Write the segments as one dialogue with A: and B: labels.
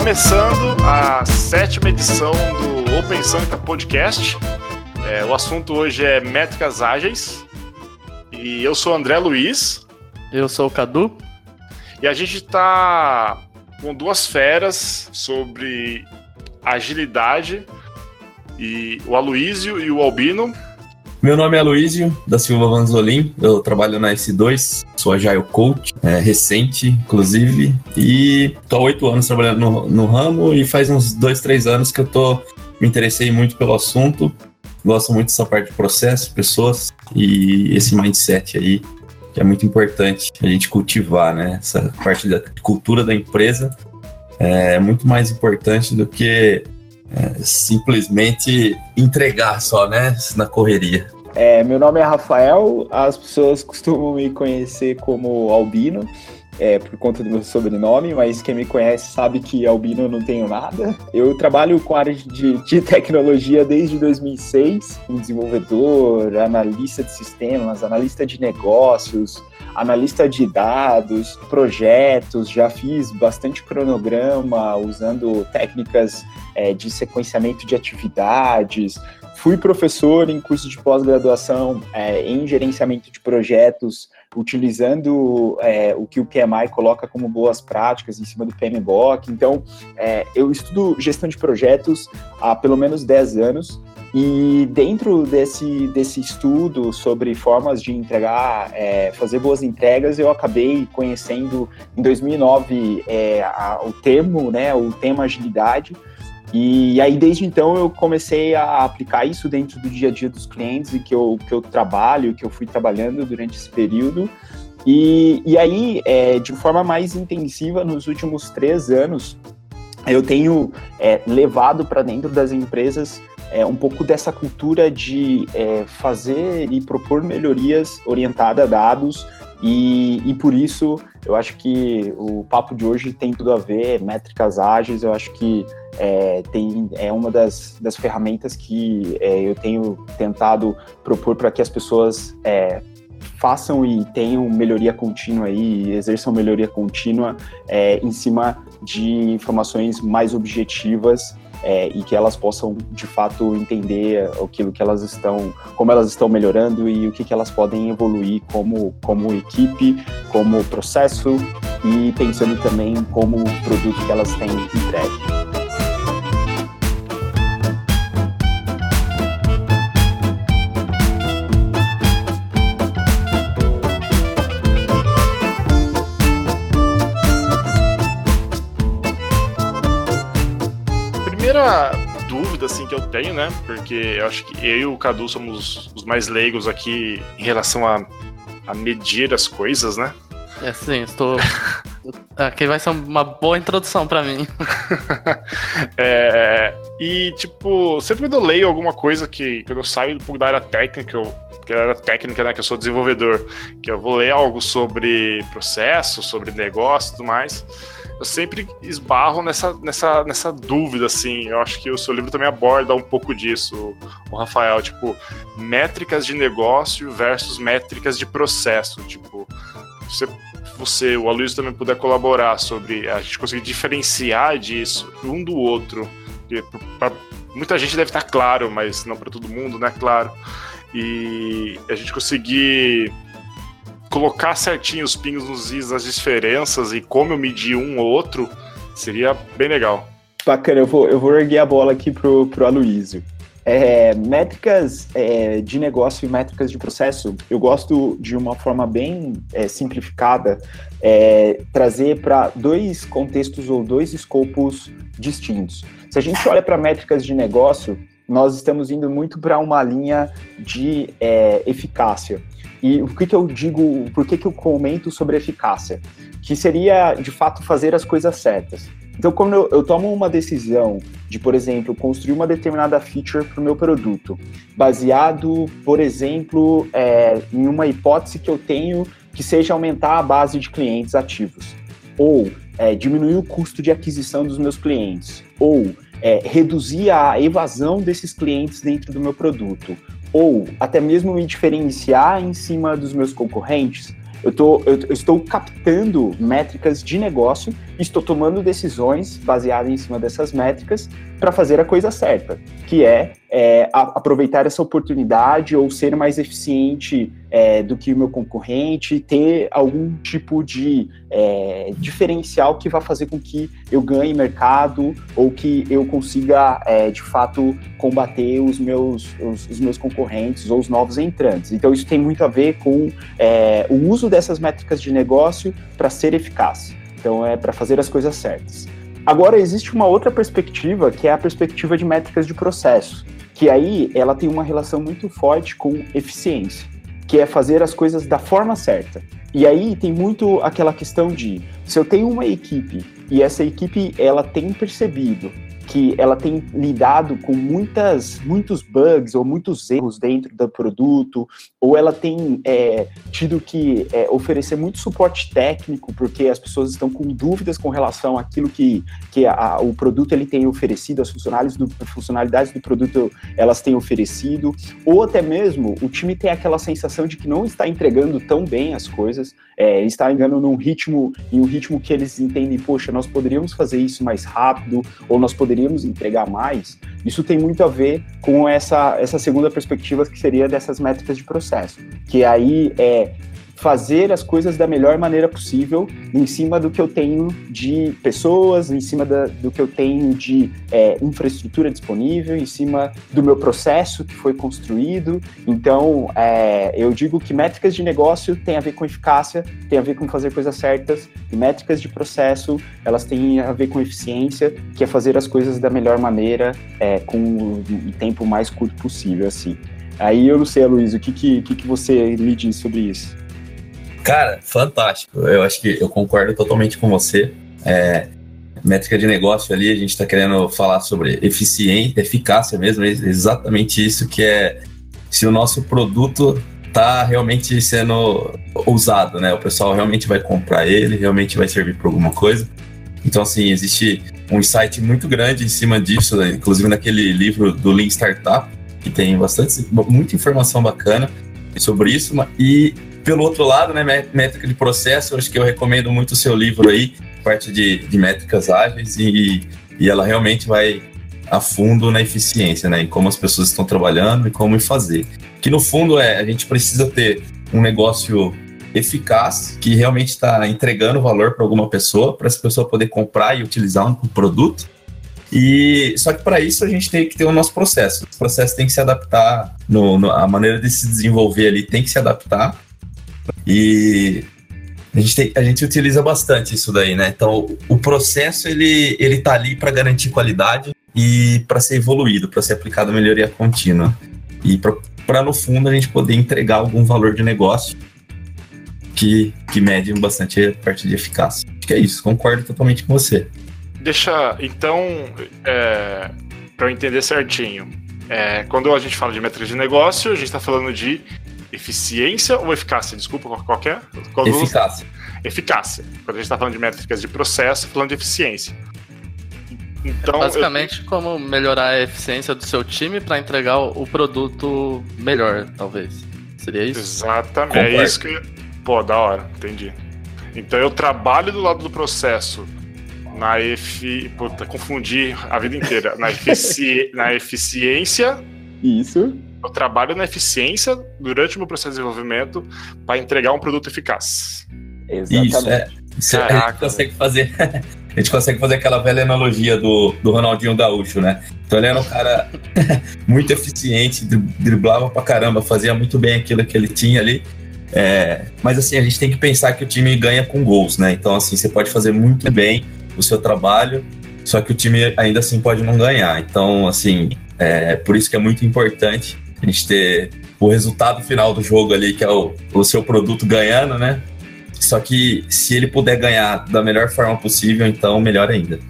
A: Começando a sétima edição do Open Santa Podcast. É, o assunto hoje é métricas ágeis. E eu sou o André Luiz.
B: Eu sou o Cadu.
A: E a gente está com duas feras sobre agilidade e o Aloísio e o Albino.
C: Meu nome é Aloísio da Silva Vanzolin, eu trabalho na S2, sou Agile Coach, é, recente, inclusive, e tô há oito anos trabalhando no, no, ramo e faz uns dois, três anos que eu tô me interessei muito pelo assunto, gosto muito dessa parte de processo, pessoas e esse mindset aí, que é muito importante a gente cultivar, né? Essa parte da cultura da empresa é muito mais importante do que é, simplesmente entregar só, né? Na correria.
D: É, meu nome é Rafael, as pessoas costumam me conhecer como Albino, é, por conta do meu sobrenome, mas quem me conhece sabe que Albino eu não tenho nada. Eu trabalho com área de, de tecnologia desde 2006, como desenvolvedor, analista de sistemas, analista de negócios, analista de dados, projetos, já fiz bastante cronograma usando técnicas é, de sequenciamento de atividades. Fui professor em curso de pós-graduação é, em gerenciamento de projetos, utilizando é, o que o PMI coloca como boas práticas em cima do PMBOK. Então, é, eu estudo gestão de projetos há pelo menos 10 anos. E dentro desse, desse estudo sobre formas de entregar, é, fazer boas entregas, eu acabei conhecendo em 2009 é, a, o termo, né, o tema agilidade, e aí, desde então, eu comecei a aplicar isso dentro do dia a dia dos clientes e que eu, que eu trabalho, que eu fui trabalhando durante esse período. E, e aí, é, de forma mais intensiva, nos últimos três anos, eu tenho é, levado para dentro das empresas é, um pouco dessa cultura de é, fazer e propor melhorias orientadas a dados, e, e por isso eu acho que o papo de hoje tem tudo a ver, métricas ágeis, eu acho que é, tem, é uma das, das ferramentas que é, eu tenho tentado propor para que as pessoas é, façam e tenham melhoria contínua aí, exerçam melhoria contínua é, em cima de informações mais objetivas é, e que elas possam de fato entender aquilo que elas estão, como elas estão melhorando e o que, que elas podem evoluir como, como equipe, como processo e pensando também como produto que elas têm entregue.
A: Assim que eu tenho, né? Porque eu acho que eu e o Cadu somos os mais leigos aqui em relação a, a medir as coisas, né?
B: É sim, estou. Aqui vai ser uma boa introdução para mim.
A: é, e, tipo, sempre quando eu leio alguma coisa que. Quando eu saio um pouco da área técnica, eu, que era técnica, né? Que eu sou desenvolvedor, que eu vou ler algo sobre processo, sobre negócio e tudo mais eu sempre esbarro nessa, nessa, nessa dúvida, assim. Eu acho que o seu livro também aborda um pouco disso, o Rafael. Tipo, métricas de negócio versus métricas de processo. Tipo, você, você o Aloysio também puder colaborar sobre a gente conseguir diferenciar disso um do outro. Pra, muita gente deve estar claro, mas não para todo mundo, né? Claro. E a gente conseguir colocar certinho os pingos nos is, as diferenças e como eu medir um ou outro, seria bem legal.
D: Bacana, eu vou, eu vou erguer a bola aqui pro, pro Aloysio. É, métricas é, de negócio e métricas de processo, eu gosto de uma forma bem é, simplificada é, trazer para dois contextos ou dois escopos distintos. Se a gente olha para métricas de negócio, nós estamos indo muito para uma linha de é, eficácia. E o que, que eu digo, por que, que eu comento sobre eficácia? Que seria, de fato, fazer as coisas certas. Então, quando eu, eu tomo uma decisão de, por exemplo, construir uma determinada feature para o meu produto, baseado, por exemplo, é, em uma hipótese que eu tenho que seja aumentar a base de clientes ativos, ou é, diminuir o custo de aquisição dos meus clientes, ou é, reduzir a evasão desses clientes dentro do meu produto, ou até mesmo me diferenciar em cima dos meus concorrentes, Eu, tô, eu, eu estou captando métricas de negócio e estou tomando decisões baseadas em cima dessas métricas para fazer a coisa certa, que é, é a, aproveitar essa oportunidade ou ser mais eficiente é, do que o meu concorrente, ter algum tipo de é, diferencial que vá fazer com que eu ganhe mercado ou que eu consiga, é, de fato, combater os meus, os, os, meus concorrentes ou os novos entrantes. Então, isso tem muito a ver com é, o uso dessas métricas de negócio para ser eficaz. Então, é para fazer as coisas certas. Agora, existe uma outra perspectiva, que é a perspectiva de métricas de processo, que aí ela tem uma relação muito forte com eficiência, que é fazer as coisas da forma certa. E aí tem muito aquela questão de, se eu tenho uma equipe e essa equipe ela tem percebido que ela tem lidado com muitas, muitos bugs ou muitos erros dentro do produto, ou ela tem é, tido que é, oferecer muito suporte técnico, porque as pessoas estão com dúvidas com relação àquilo que, que a, o produto ele tem oferecido, as funcionalidades do, funcionalidades do produto elas têm oferecido, ou até mesmo o time tem aquela sensação de que não está entregando tão bem as coisas, é, está engano num ritmo, em um ritmo que eles entendem, poxa, nós poderíamos fazer isso mais rápido, ou nós poderíamos poderíamos entregar mais, isso tem muito a ver com essa, essa segunda perspectiva que seria dessas métricas de processo, que aí é fazer as coisas da melhor maneira possível, em cima do que eu tenho de pessoas, em cima da, do que eu tenho de é, infraestrutura disponível, em cima do meu processo que foi construído. Então, é, eu digo que métricas de negócio têm a ver com eficácia, tem a ver com fazer coisas certas, e métricas de processo, elas têm a ver com eficiência, que é fazer as coisas da melhor maneira, é, com o tempo mais curto possível, assim. Aí eu não sei, Luiz, o que, que, que você me diz sobre isso?
C: Cara, fantástico. Eu acho que eu concordo totalmente com você. É, métrica de negócio ali, a gente está querendo falar sobre eficiência, eficácia mesmo, é exatamente isso que é se o nosso produto está realmente sendo usado, né? O pessoal realmente vai comprar ele, realmente vai servir para alguma coisa. Então, assim, existe um insight muito grande em cima disso, né? inclusive naquele livro do Lean Startup, que tem bastante, muita informação bacana sobre isso. E pelo outro lado, né, métrica de processo, acho que eu recomendo muito o seu livro aí, parte de, de métricas ágeis, e, e ela realmente vai a fundo na eficiência, né, em como as pessoas estão trabalhando e como fazer. Que no fundo é, a gente precisa ter um negócio eficaz, que realmente está entregando valor para alguma pessoa, para essa pessoa poder comprar e utilizar um produto. E só que para isso a gente tem que ter o nosso processo. O processo tem que se adaptar, no, no, a maneira de se desenvolver ali tem que se adaptar e a gente, tem, a gente utiliza bastante isso daí, né? Então, o processo ele, ele tá ali para garantir qualidade e para ser evoluído, para ser aplicado melhoria contínua. E para, no fundo, a gente poder entregar algum valor de negócio que, que mede bastante a parte de eficácia. Acho que é isso, concordo totalmente com você.
A: Deixa, então, é, para eu entender certinho, é, quando a gente fala de métricas de negócio, a gente está falando de eficiência ou eficácia? Desculpa, qualquer.
C: Qual eficácia.
A: Eficácia. Quando a gente está falando de métricas de processo, falando de eficiência.
B: Então, é basicamente, eu... como melhorar a eficiência do seu time para entregar o produto melhor, talvez. Seria isso?
A: Exatamente. É Concordo. É isso que. Pô, da hora, entendi. Então eu trabalho do lado do processo na efi... Puta, confundi a vida inteira. Na, efici... na eficiência.
D: Isso
A: eu trabalho na eficiência durante o meu processo de desenvolvimento para entregar um produto eficaz.
C: Exatamente. Isso, é. Isso é, a gente consegue fazer. a gente consegue fazer aquela velha analogia do, do Ronaldinho Gaúcho, né? Então ele era um cara muito eficiente, driblava pra caramba, fazia muito bem aquilo que ele tinha ali. É, mas assim, a gente tem que pensar que o time ganha com gols, né? Então, assim, você pode fazer muito bem o seu trabalho, só que o time ainda assim pode não ganhar. Então, assim, é por isso que é muito importante a gente ter o resultado final do jogo ali, que é o, o seu produto ganhando, né? Só que se ele puder ganhar da melhor forma possível, então melhor ainda.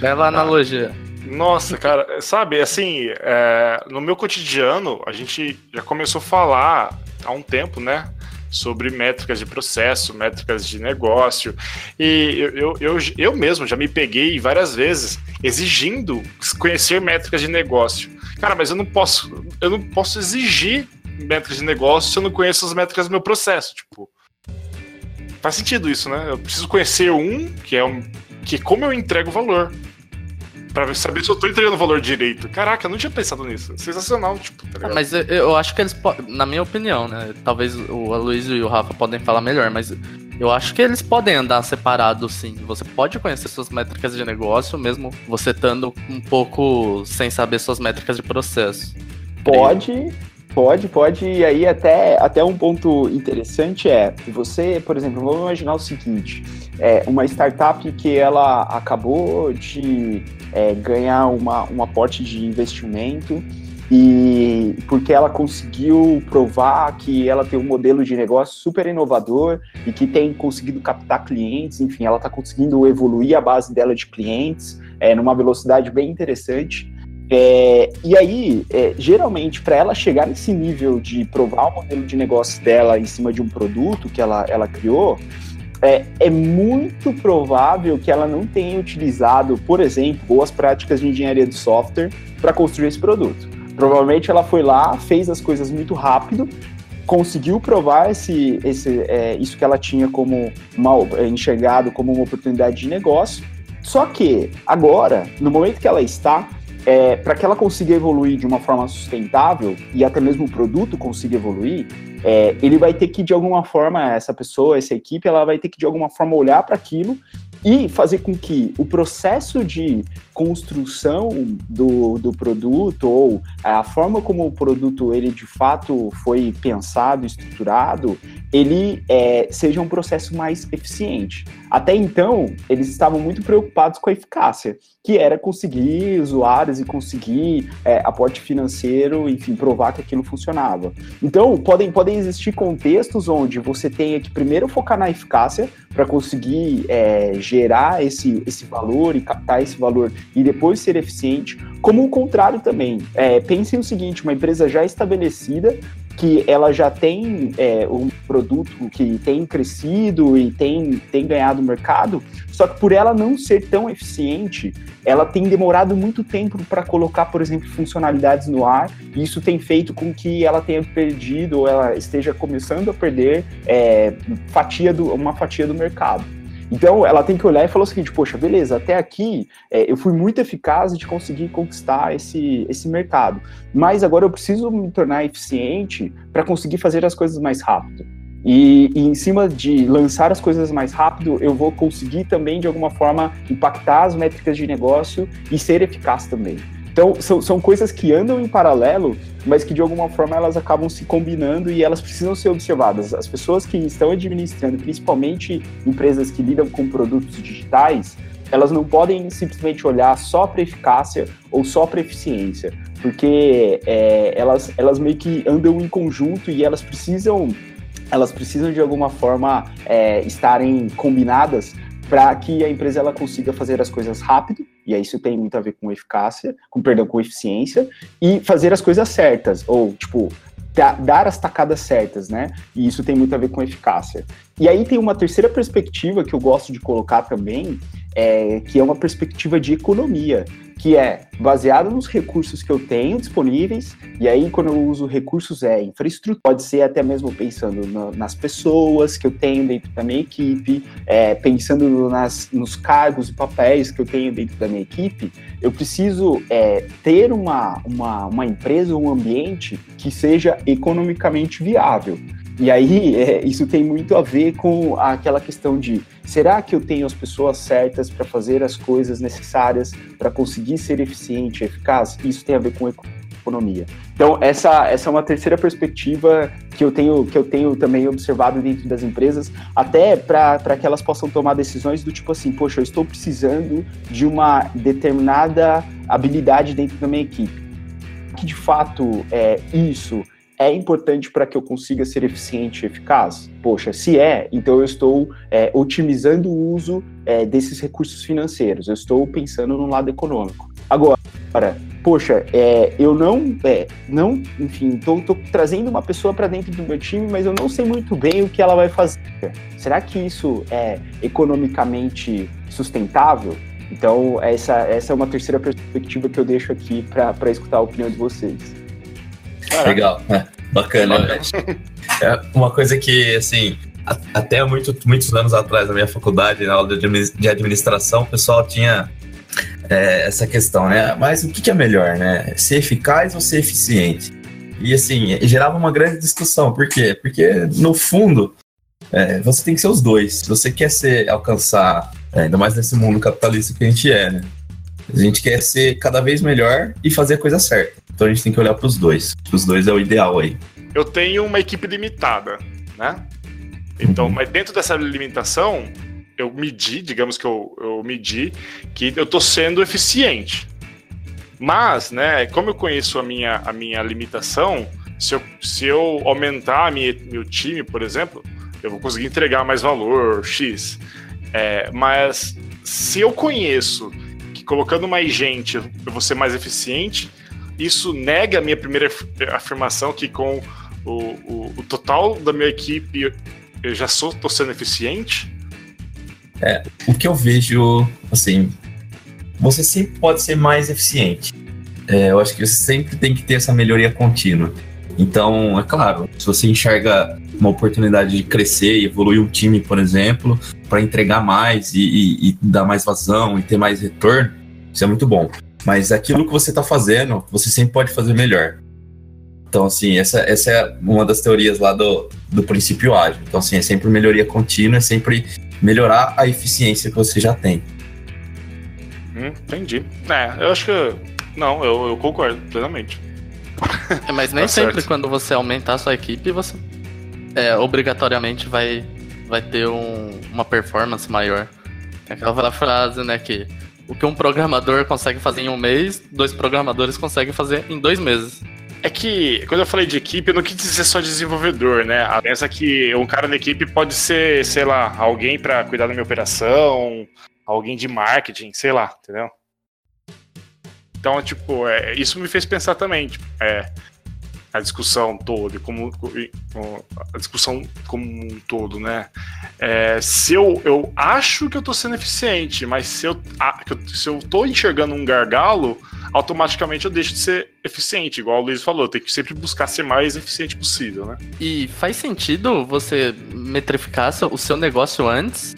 B: Bela analogia.
A: Nossa, cara, sabe, assim, é, no meu cotidiano, a gente já começou a falar há um tempo, né? Sobre métricas de processo, métricas de negócio. E eu, eu, eu, eu mesmo já me peguei várias vezes exigindo conhecer métricas de negócio. Cara, mas eu não posso, eu não posso exigir métricas de negócio se eu não conheço as métricas do meu processo. Tipo, faz sentido isso, né? Eu preciso conhecer um que é um que como eu entrego valor para saber se eu tô entregando valor direito. Caraca, eu não tinha pensado nisso. Sensacional, tipo,
B: tá Mas eu, eu, acho que eles, na minha opinião, né? Talvez o Aloysio e o Rafa podem falar melhor, mas eu acho que eles podem andar separados, sim. Você pode conhecer suas métricas de negócio, mesmo você estando um pouco sem saber suas métricas de processo.
D: Pode, Pode, pode. E aí até, até um ponto interessante é, você, por exemplo, vamos imaginar o seguinte, é uma startup que ela acabou de é, ganhar uma, um aporte de investimento e porque ela conseguiu provar que ela tem um modelo de negócio super inovador e que tem conseguido captar clientes, enfim, ela está conseguindo evoluir a base dela de clientes é, numa velocidade bem interessante. É, e aí, é, geralmente, para ela chegar nesse nível de provar o modelo de negócio dela em cima de um produto que ela, ela criou, é, é muito provável que ela não tenha utilizado, por exemplo, boas práticas de engenharia de software para construir esse produto. Provavelmente ela foi lá, fez as coisas muito rápido, conseguiu provar esse, esse, é, isso que ela tinha como mal enxergado como uma oportunidade de negócio. Só que agora, no momento que ela está, é, para que ela consiga evoluir de uma forma sustentável e até mesmo o produto consiga evoluir, é, ele vai ter que de alguma forma essa pessoa, essa equipe, ela vai ter que de alguma forma olhar para aquilo e fazer com que o processo de construção do, do produto ou a forma como o produto ele de fato foi pensado, estruturado, ele é, seja um processo mais eficiente. Até então, eles estavam muito preocupados com a eficácia, que era conseguir usuários e conseguir é, aporte financeiro, enfim, provar que aquilo funcionava. Então, podem, podem existir contextos onde você tenha que primeiro focar na eficácia para conseguir é, gerar esse, esse valor e captar esse valor e depois ser eficiente, como o contrário também. É, pensem o seguinte: uma empresa já estabelecida que ela já tem é, um produto que tem crescido e tem, tem ganhado mercado, só que por ela não ser tão eficiente, ela tem demorado muito tempo para colocar, por exemplo, funcionalidades no ar, e isso tem feito com que ela tenha perdido ou ela esteja começando a perder é, fatia do, uma fatia do mercado. Então, ela tem que olhar e falar o seguinte: poxa, beleza, até aqui é, eu fui muito eficaz de conseguir conquistar esse, esse mercado, mas agora eu preciso me tornar eficiente para conseguir fazer as coisas mais rápido. E, e, em cima de lançar as coisas mais rápido, eu vou conseguir também, de alguma forma, impactar as métricas de negócio e ser eficaz também. Então, são, são coisas que andam em paralelo, mas que de alguma forma elas acabam se combinando e elas precisam ser observadas. As pessoas que estão administrando, principalmente empresas que lidam com produtos digitais, elas não podem simplesmente olhar só para eficácia ou só para eficiência, porque é, elas, elas meio que andam em conjunto e elas precisam elas precisam de alguma forma é, estarem combinadas para que a empresa ela consiga fazer as coisas rápido, e isso tem muito a ver com eficácia, com perdão, com eficiência, e fazer as coisas certas, ou tipo, dar as tacadas certas, né? E isso tem muito a ver com eficácia. E aí tem uma terceira perspectiva que eu gosto de colocar também, é, que é uma perspectiva de economia que é baseado nos recursos que eu tenho disponíveis, e aí quando eu uso recursos é infraestrutura, pode ser até mesmo pensando nas pessoas que eu tenho dentro da minha equipe, é, pensando nas, nos cargos e papéis que eu tenho dentro da minha equipe, eu preciso é, ter uma, uma, uma empresa, um ambiente que seja economicamente viável. E aí, é, isso tem muito a ver com aquela questão de será que eu tenho as pessoas certas para fazer as coisas necessárias para conseguir ser eficiente, eficaz? Isso tem a ver com economia. Então, essa, essa é uma terceira perspectiva que eu tenho, que eu tenho também observado dentro das empresas, até para que elas possam tomar decisões do tipo assim, poxa, eu estou precisando de uma determinada habilidade dentro da minha equipe. Que de fato é isso é importante para que eu consiga ser eficiente e eficaz? Poxa, se é, então eu estou é, otimizando o uso é, desses recursos financeiros, eu estou pensando no lado econômico. Agora, poxa, é, eu não, é, não, enfim, estou trazendo uma pessoa para dentro do meu time, mas eu não sei muito bem o que ela vai fazer. Será que isso é economicamente sustentável? Então, essa, essa é uma terceira perspectiva que eu deixo aqui para escutar a opinião de vocês.
C: Legal, é, bacana. É uma coisa que, assim, até muito, muitos anos atrás, na minha faculdade, na aula de administração, o pessoal tinha é, essa questão, né? Mas o que é melhor, né? Ser eficaz ou ser eficiente? E assim, gerava uma grande discussão. Por quê? Porque, no fundo, é, você tem que ser os dois. Se você quer ser, alcançar, é, ainda mais nesse mundo capitalista que a gente é, né? A gente quer ser cada vez melhor e fazer a coisa certa. Então a gente tem que olhar para os dois. Os dois é o ideal aí.
A: Eu tenho uma equipe limitada, né? Então, uhum. mas dentro dessa limitação, eu medi, digamos que eu, eu medi, que eu estou sendo eficiente. Mas, né, como eu conheço a minha, a minha limitação, se eu, se eu aumentar minha, meu time, por exemplo, eu vou conseguir entregar mais valor, X. É, mas se eu conheço colocando mais gente eu vou ser mais eficiente, isso nega a minha primeira afirmação que com o, o, o total da minha equipe eu já sou tô sendo eficiente.
C: É, o que eu vejo, assim, você sempre pode ser mais eficiente. É, eu acho que você sempre tem que ter essa melhoria contínua. Então, é claro, se você enxerga uma oportunidade de crescer e evoluir um time, por exemplo, para entregar mais e, e, e, dar mais vazão e ter mais retorno, isso é muito bom. Mas aquilo que você está fazendo, você sempre pode fazer melhor. Então, assim, essa, essa é uma das teorias lá do, do princípio ágil. Então, assim, é sempre melhoria contínua, é sempre melhorar a eficiência que você já tem.
A: Hum, entendi. É, eu acho que. Não, eu, eu concordo plenamente.
B: É, mas nem tá sempre certo. quando você aumentar a sua equipe, você é, obrigatoriamente vai, vai ter um, uma performance maior. É aquela frase, né, que o que um programador consegue fazer em um mês, dois programadores conseguem fazer em dois meses.
A: É que, quando eu falei de equipe, eu não quis dizer só desenvolvedor, né? A pensa que um cara da equipe pode ser, sei lá, alguém para cuidar da minha operação, alguém de marketing, sei lá, entendeu? Então, tipo, é, isso me fez pensar também, tipo, é, a discussão toda, como a discussão como um todo, né? É, se eu, eu acho que eu tô sendo eficiente, mas se eu, se eu tô enxergando um gargalo, automaticamente eu deixo de ser eficiente, igual o Luiz falou, tem que sempre buscar ser mais eficiente possível, né?
B: E faz sentido você metrificar o seu negócio antes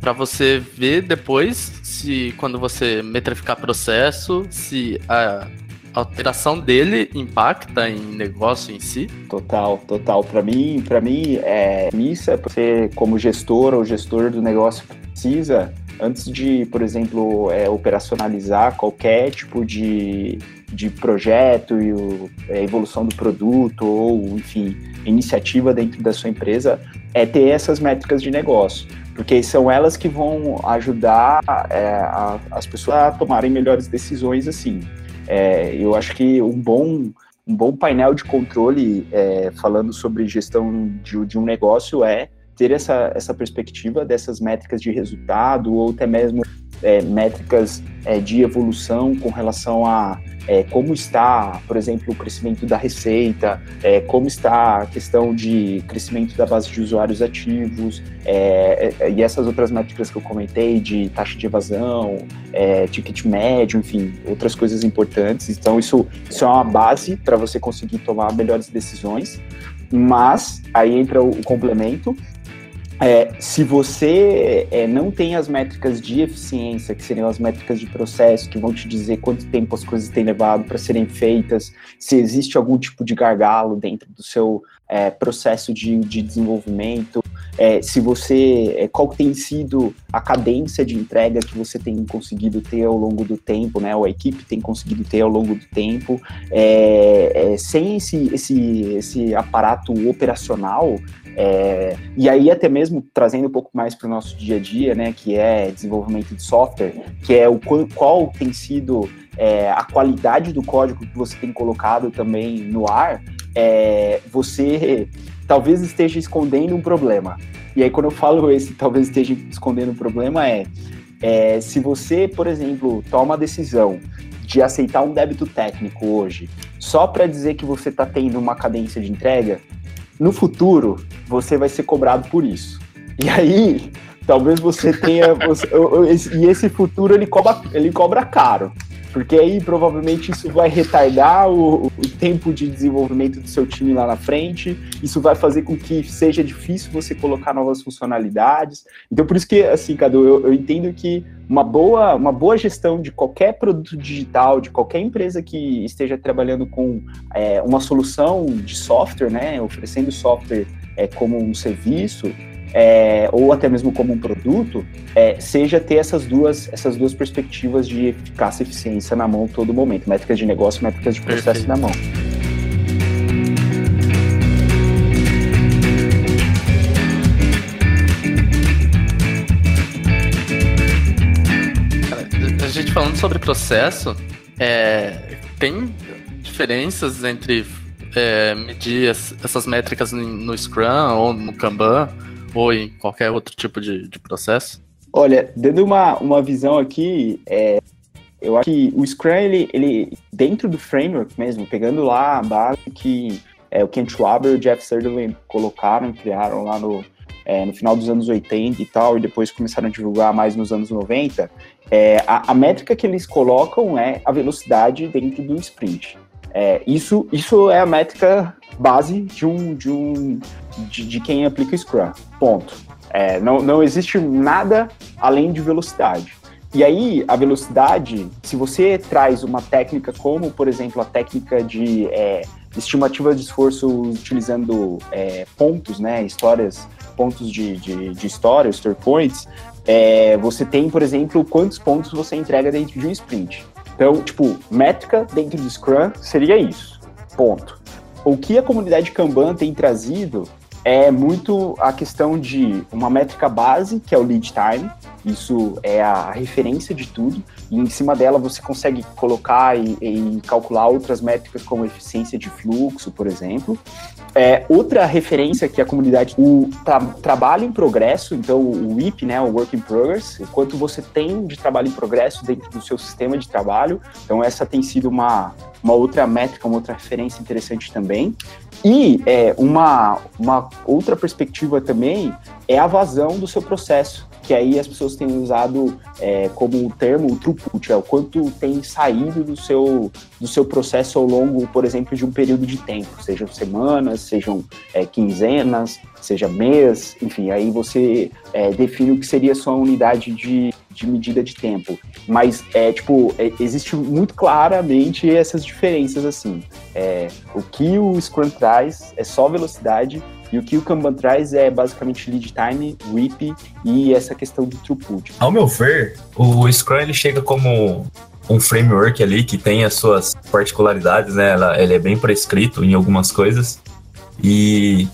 B: para você ver depois se quando você metrificar processo, se a alteração dele impacta em negócio em si?
D: Total, total. Para mim, para mim é isso é você como gestor ou gestor do negócio precisa antes de, por exemplo, é, operacionalizar qualquer tipo de, de projeto e o, é, evolução do produto ou, enfim, iniciativa dentro da sua empresa, é ter essas métricas de negócio. Porque são elas que vão ajudar é, a, as pessoas a tomarem melhores decisões assim. É, eu acho que um bom, um bom painel de controle é, falando sobre gestão de, de um negócio é ter essa, essa perspectiva dessas métricas de resultado ou até mesmo é, métricas é, de evolução com relação a é, como está, por exemplo, o crescimento da receita, é, como está a questão de crescimento da base de usuários ativos é, é, e essas outras métricas que eu comentei de taxa de evasão, ticket médio, enfim, outras coisas importantes. Então isso, isso é uma base para você conseguir tomar melhores decisões. Mas aí entra o complemento, é, se você é, não tem as métricas de eficiência, que seriam as métricas de processo, que vão te dizer quanto tempo as coisas têm levado para serem feitas, se existe algum tipo de gargalo dentro do seu é, processo de, de desenvolvimento, é, se você, é, qual tem sido a cadência de entrega que você tem conseguido ter ao longo do tempo, né, ou a equipe tem conseguido ter ao longo do tempo, é, sem esse, esse, esse aparato operacional, é, e aí até mesmo trazendo um pouco mais para o nosso dia a dia, né, que é desenvolvimento de software, que é o qual tem sido é, a qualidade do código que você tem colocado também no ar, é, você talvez esteja escondendo um problema. E aí quando eu falo esse talvez esteja escondendo um problema é, é se você, por exemplo, toma a decisão de aceitar um débito técnico hoje, só para dizer que você está tendo uma cadência de entrega, no futuro você vai ser cobrado por isso. E aí, talvez você tenha. E esse futuro ele cobra, ele cobra caro. Porque aí provavelmente isso vai retardar o, o, tempo de desenvolvimento do seu time lá na frente, isso vai fazer com que seja difícil você colocar novas funcionalidades. Então, por isso que, assim, Cadu, eu, eu entendo que uma boa, uma boa gestão de qualquer produto digital, de qualquer empresa que esteja trabalhando com é, uma solução de software, né, oferecendo software é, como um serviço, é, ou até mesmo como um produto, é, seja ter essas duas, essas duas perspectivas de eficácia e eficiência na mão todo momento, métricas de negócio, métricas de processo Perfeito. na mão.
B: A gente falando sobre processo, é, tem diferenças entre é, medir essas métricas no Scrum ou no Kanban? Ou em qualquer outro tipo de, de processo?
D: Olha, dando uma, uma visão aqui, é, eu acho que o Scrum, ele, ele, dentro do framework mesmo, pegando lá a base que é, o Kent Schwaber e o Jeff Sutherland colocaram, criaram lá no, é, no final dos anos 80 e tal, e depois começaram a divulgar mais nos anos 90, é, a, a, métrica que eles colocam é a velocidade dentro do sprint. É, isso, isso é a métrica base de um, de um de, de quem aplica o Scrum. Ponto. É, não, não existe nada além de velocidade. E aí, a velocidade, se você traz uma técnica como, por exemplo, a técnica de é, estimativa de esforço utilizando é, pontos, né, histórias, pontos de, de, de história, story points, é, você tem, por exemplo, quantos pontos você entrega dentro de um sprint. Então, tipo, métrica dentro do Scrum seria isso, ponto. O que a comunidade Kanban tem trazido é muito a questão de uma métrica base, que é o lead time. Isso é a referência de tudo. E em cima dela você consegue colocar e, e calcular outras métricas como eficiência de fluxo, por exemplo. É, outra referência que a comunidade, o tra trabalho em progresso, então o WIP, né, o Work in Progress, quanto você tem de trabalho em progresso dentro do seu sistema de trabalho. Então essa tem sido uma, uma outra métrica, uma outra referência interessante também. E é, uma, uma outra perspectiva também é a vazão do seu processo, que aí as pessoas têm usado é, como termo o throughput, é o quanto tem saído do seu, do seu processo ao longo, por exemplo, de um período de tempo, sejam semanas, sejam é, quinzenas, seja mês, enfim, aí você é, define o que seria sua unidade de, de medida de tempo. Mas, é, tipo, é, existe muito claramente essas diferenças, assim. É, o que o Scrum traz é só velocidade e o que o Kanban traz é basicamente lead time, WIP e essa questão do throughput.
C: Ao meu ver, o Scrum ele chega como um framework ali que tem as suas particularidades, né? Ela, ele é bem prescrito em algumas coisas. E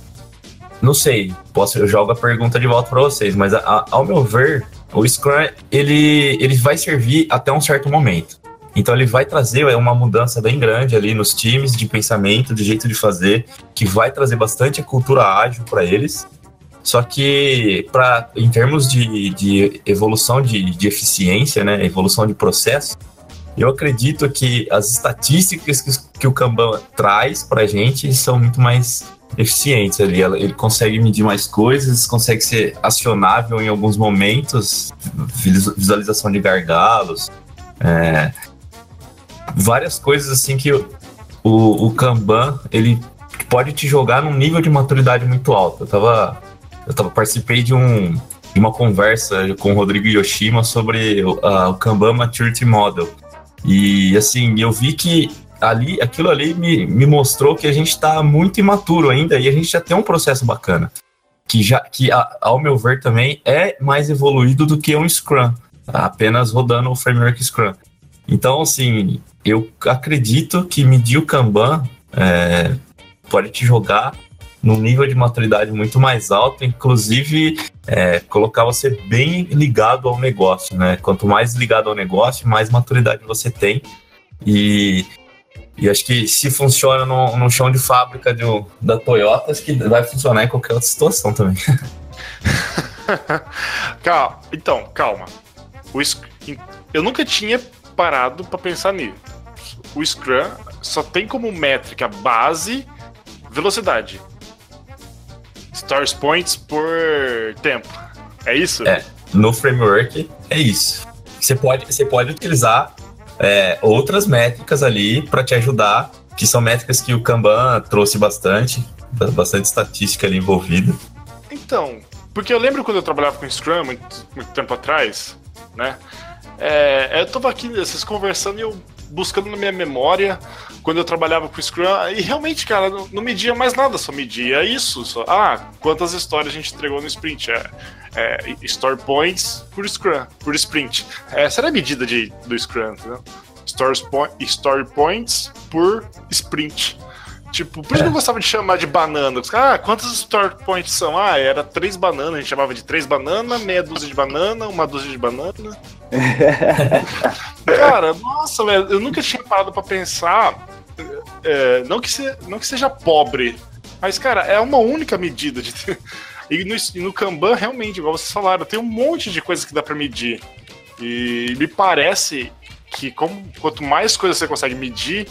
C: não sei, posso eu jogo a pergunta de volta para vocês, mas a, a, ao meu ver, o Scrum ele, ele vai servir até um certo momento. Então ele vai trazer é, uma mudança bem grande ali nos times de pensamento, de jeito de fazer, que vai trazer bastante a cultura ágil para eles. Só que para em termos de, de evolução de, de eficiência, né, evolução de processo, eu acredito que as estatísticas que, que o Kanban traz para a gente são muito mais eficientes ali. Ele consegue medir mais coisas, consegue ser acionável em alguns momentos, visualização de gargalos, é, várias coisas assim que o, o, Kanban ele pode te jogar num nível de maturidade muito alto. Eu tava, eu tava participei de um uma conversa com o Rodrigo Yoshima sobre o, a, o Kanban Maturity Model. E assim, eu vi que ali, aquilo ali me, me mostrou que a gente está muito imaturo ainda e a gente já tem um processo bacana. Que, já, que a, ao meu ver, também é mais evoluído do que um Scrum, apenas rodando o framework Scrum. Então, assim, eu acredito que medir o Kanban é, pode te jogar num nível de maturidade muito mais alto, inclusive é, colocar você bem ligado ao negócio, né? Quanto mais ligado ao negócio, mais maturidade você tem. E, e acho que se funciona no, no chão de fábrica de, da Toyota, acho que vai funcionar em qualquer outra situação também.
A: calma, então, calma. O, eu nunca tinha parado para pensar nisso. O Scrum só tem como métrica base velocidade. Stars points por tempo. É isso?
C: É, no framework é isso. Você pode, você pode utilizar é, outras métricas ali para te ajudar, que são métricas que o Kanban trouxe bastante, bastante estatística ali envolvida.
A: Então, porque eu lembro quando eu trabalhava com Scrum muito, muito tempo atrás, né? É, eu tava aqui, vocês conversando e eu buscando na minha memória quando eu trabalhava com Scrum, e realmente, cara, não, não media mais nada, só media isso. Só, ah, quantas histórias a gente entregou no sprint? É, é, story points por Scrum, por sprint. Essa era a medida de, do Scrum, entendeu? Story, story points por sprint. Tipo, por isso que eu gostava de chamar de banana. Ah, quantos story points são? Ah, era três bananas, a gente chamava de três bananas, meia dúzia de banana, uma dúzia de banana. Cara, nossa, velho, eu nunca tinha parado pra pensar. É, não, que se, não que seja pobre, mas, cara, é uma única medida de. E no, e no Kanban, realmente, igual vocês falaram, tem um monte de coisas que dá para medir. E me parece que como, quanto mais coisas você consegue medir,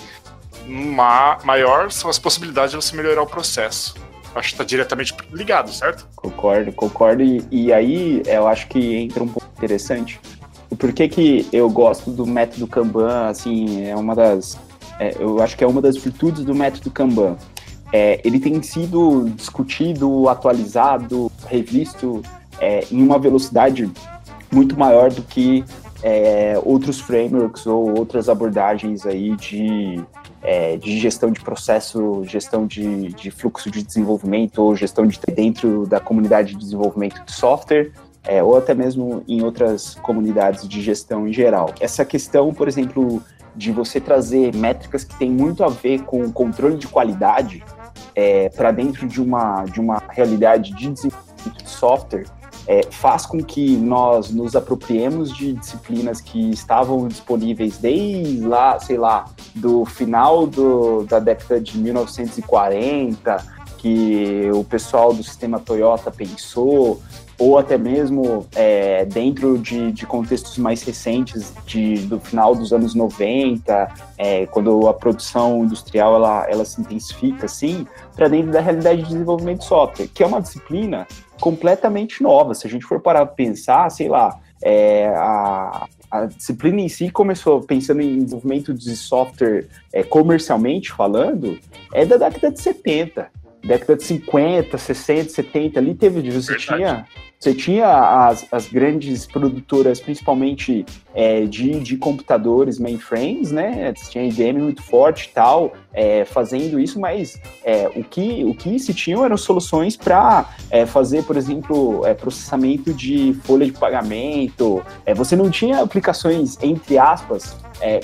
A: ma maior são as possibilidades de você melhorar o processo. Acho que está diretamente ligado, certo?
D: Concordo, concordo. E, e, aí eu acho que entra um pouco interessante. Por que, que eu gosto do método Kanban? Assim, é uma das. É, eu acho que é uma das virtudes do método Kanban. É, ele tem sido discutido, atualizado, revisto é, em uma velocidade muito maior do que é, outros frameworks ou outras abordagens aí de, é, de gestão de processo, gestão de, de, fluxo de desenvolvimento ou gestão de dentro da comunidade de desenvolvimento de software. É, ou até mesmo em outras comunidades de gestão em geral. Essa questão, por exemplo, de você trazer métricas que têm muito a ver com controle de qualidade é, para dentro de uma, de uma realidade de desenvolvimento de software, é, faz com que nós nos apropriemos de disciplinas que estavam disponíveis desde lá, sei lá, do final do, da década de 1940, que o pessoal do sistema Toyota pensou, ou até mesmo é, dentro de, de, contextos mais recentes, de, do final dos anos 90, é, quando a produção industrial ela, ela se intensifica, assim, para dentro da realidade de desenvolvimento de software, que é uma disciplina completamente nova. Se a gente for parar para pensar, sei lá, é, a, a disciplina em si começou pensando em desenvolvimento de software é, comercialmente falando, é da década de 70 década de 50, 60, 70, ali teve, você tinha, você tinha as, as grandes produtoras, principalmente é, de, de computadores mainframes, né? Você tinha IBM muito forte e tal, é, fazendo isso, mas é, o, que, o que se tinham eram soluções para é, fazer, por exemplo, é, processamento de folha de pagamento. É, você não tinha aplicações, entre aspas,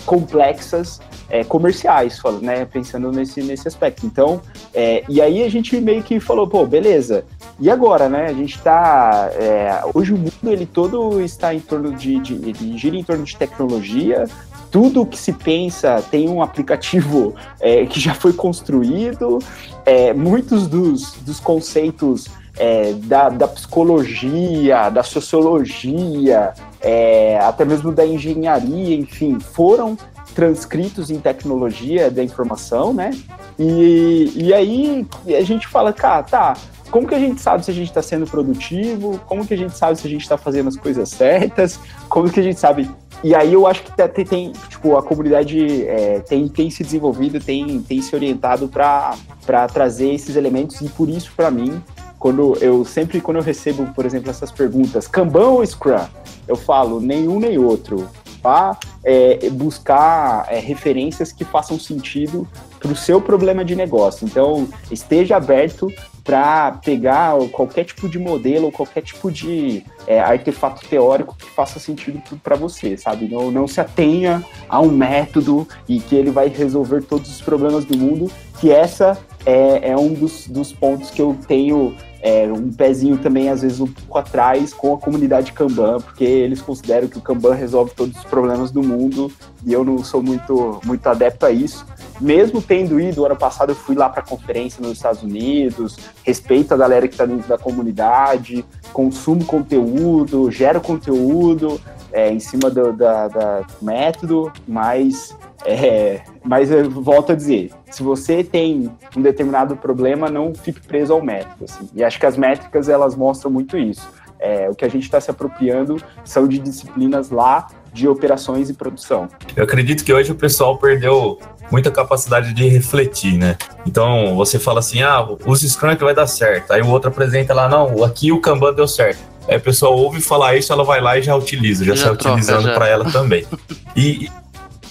D: complexas é, comerciais, né, pensando nesse, nesse aspecto. Então, é, e aí a gente meio que falou, pô, beleza, e agora, né, a gente está, é, hoje o mundo ele todo está em torno de, de, ele gira em torno de tecnologia, tudo que se pensa tem um aplicativo é, que já foi construído, é, muitos dos, dos conceitos é, da, da, psicologia, da sociologia, é, até mesmo da engenharia, enfim, foram transcritos em tecnologia da informação, né? E, e aí a gente fala, cara, tá, como que a gente sabe se a gente está sendo produtivo? Como que a gente sabe se a gente está fazendo as coisas certas? Como que a gente sabe? E aí eu acho que tem, tem tipo, a comunidade é, tem, tem se desenvolvido, tem, tem se orientado para trazer esses elementos e por isso, para mim, quando eu sempre quando eu recebo, por exemplo, essas perguntas, Kanban ou Scrum, eu falo nenhum nem outro. Vá é, buscar é, referências que façam sentido para o seu problema de negócio. Então, esteja aberto para pegar qualquer tipo de modelo ou qualquer tipo de é, artefato teórico que faça sentido para você, sabe? Não, não se atenha a um método e que ele vai resolver todos os problemas do mundo, que essa é, é um dos, dos pontos que eu tenho é, um pezinho também, às vezes, um pouco atrás com a comunidade Kanban, porque eles consideram que o Kanban resolve todos os problemas do mundo e eu não sou muito, muito adepto a isso. Mesmo tendo ido, ano passado eu fui lá para conferência nos Estados Unidos, respeito a galera que está dentro da comunidade, consumo conteúdo, gero conteúdo é, em cima do da, da método, mas é, mas eu volto a dizer, se você tem um determinado problema, não fique preso ao método. Assim. E acho que as métricas elas mostram muito isso. É, o que a gente está se apropriando são de disciplinas lá de operações e produção.
C: Eu acredito que hoje o pessoal perdeu muita capacidade de refletir, né? Então você fala assim, ah, use Scrum que vai dar certo. Aí o outro apresenta lá, não, aqui o Kanban deu certo. Aí a pessoa ouve falar isso, ela vai lá e já utiliza, já, já sai troca, utilizando para ela também. E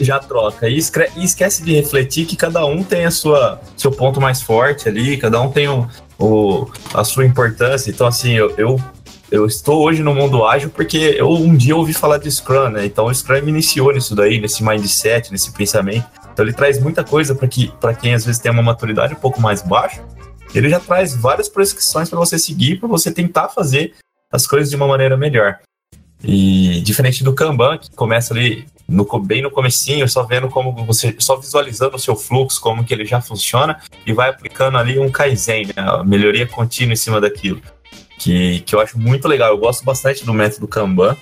C: já troca. E, esquece de refletir que cada um tem a sua seu ponto mais forte ali, cada um tem o, o a sua importância. Então, assim, eu, eu, eu, estou hoje no mundo ágil porque eu um dia ouvi falar de Scrum, né? Então o Scrum me iniciou nisso daí, nesse mindset, nesse pensamento. Então ele traz muita coisa para que, quem às vezes tem uma maturidade um pouco mais baixa. Ele já traz várias prescrições para você seguir, para você tentar fazer as coisas de uma maneira melhor. E diferente do Kanban, que começa ali no, bem no comecinho, só vendo como você, só visualizando o seu fluxo, como que ele já funciona, e vai aplicando ali um Kaizen, né, melhoria contínua em cima daquilo. Que, que eu acho muito legal. Eu gosto bastante do método Kanban.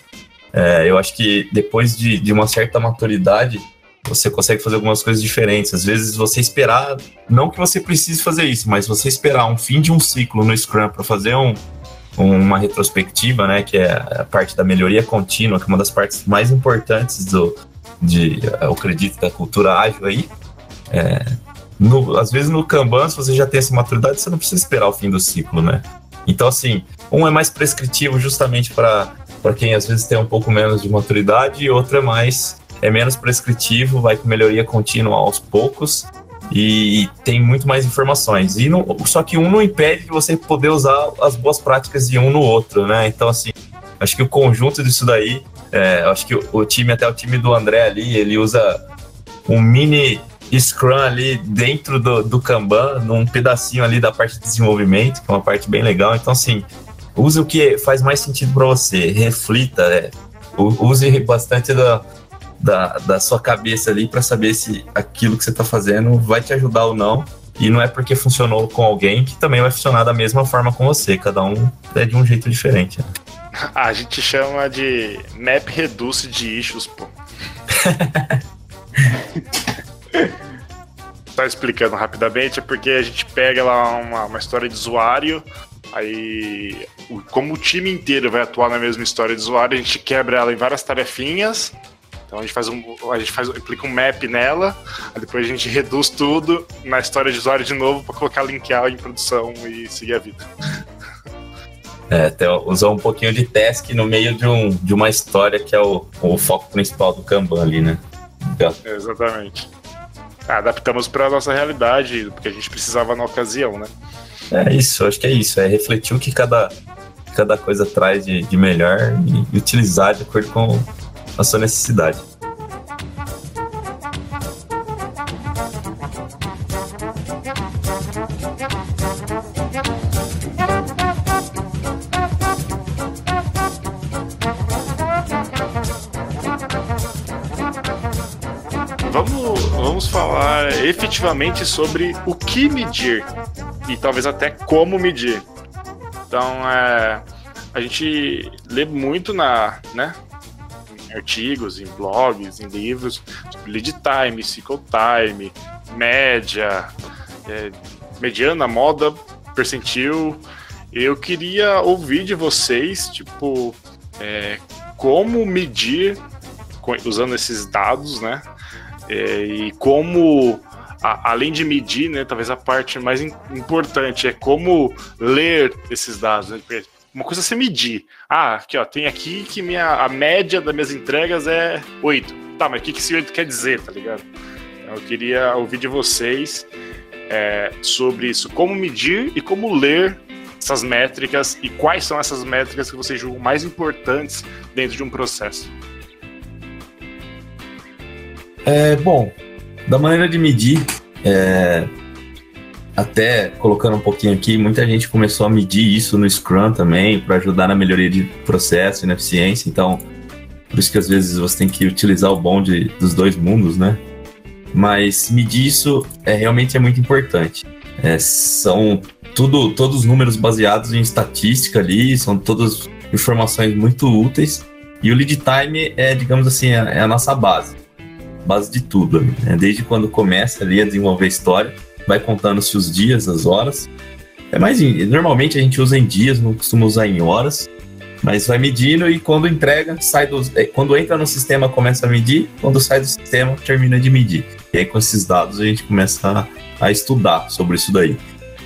C: É, eu acho que depois de, de uma certa maturidade, você consegue fazer algumas coisas diferentes. Às vezes você esperar, não que você precise fazer isso, mas você esperar um fim de um ciclo no Scrum para fazer um, uma retrospectiva, né, que é a parte da melhoria contínua, que é uma das partes mais importantes do, de, eu acredito, da cultura ágil aí. É, no, às vezes no Kanban, se você já tem essa maturidade, você não precisa esperar o fim do ciclo, né? Então, assim, um é mais prescritivo justamente para quem às vezes tem um pouco menos de maturidade, e outro é mais é menos prescritivo, vai com melhoria contínua aos poucos e tem muito mais informações. E não, só que um não impede de você poder usar as boas práticas de um no outro, né? Então, assim, acho que o conjunto disso daí, é, acho que o, o, time, até o time do André ali, ele usa um mini Scrum ali dentro do, do Kanban, num pedacinho ali da parte de desenvolvimento, que é uma parte bem legal. Então, assim, use o que faz mais sentido para você, reflita, é, use bastante da da, da sua cabeça ali para saber se aquilo que você está fazendo vai te ajudar ou não. E não é porque funcionou com alguém que também vai funcionar da mesma forma com você. Cada um é de um jeito diferente. Né?
A: A gente chama de map reduce de issues, pô. Só explicando rapidamente, é porque a gente pega lá uma, uma história de usuário, aí como o time inteiro vai atuar na mesma história de usuário, a gente quebra ela em várias tarefinhas, então a gente faz um, a gente faz, aplica um map nela, depois a gente reduz tudo na história de usuário de novo para colocar linkear em produção e seguir a vida.
C: É, até usou um pouquinho de task no meio de, um, de uma história que é o, o foco principal do Kanban ali, né?
A: Então. Exatamente. Adaptamos para nossa realidade, porque a gente precisava na ocasião, né?
C: É isso, acho que é isso. É refletir o que cada, cada coisa traz de, de melhor e utilizar de acordo com a sua necessidade.
A: Vamos, vamos falar efetivamente sobre o que medir e talvez até como medir. Então, é, a gente lê muito na, né, artigos, em blogs, em livros, lead time, cycle time, média, é, mediana, moda, percentil. Eu queria ouvir de vocês, tipo, é, como medir usando esses dados, né? É, e como, a, além de medir, né? Talvez a parte mais importante é como ler esses dados. Né? Uma coisa é você medir. Ah, aqui, ó, tem aqui que minha, a média das minhas entregas é 8. Tá, mas o que, que esse 8 quer dizer, tá ligado? Então, eu queria ouvir de vocês é, sobre isso, como medir e como ler essas métricas e quais são essas métricas que vocês julgam mais importantes dentro de um processo.
C: É, bom, da maneira de medir, é, até colocando um pouquinho aqui, muita gente começou a medir isso no Scrum também, para ajudar na melhoria de processo e na eficiência. Então, por isso que às vezes você tem que utilizar o bom de, dos dois mundos, né? Mas medir isso é, realmente é muito importante. É, são tudo, todos números baseados em estatística ali, são todas informações muito úteis. E o lead time é, digamos assim, é, é a nossa base. Base de tudo. Né? Desde quando começa ali a desenvolver a história vai contando-se os dias, as horas. É mais normalmente a gente usa em dias, não costuma usar em horas, Mas vai medindo e quando entrega, sai do. é, Quando entra no sistema, começa a medir. Quando sai do sistema, termina de medir. E aí, com esses dados, a gente começa a, a estudar sobre isso daí.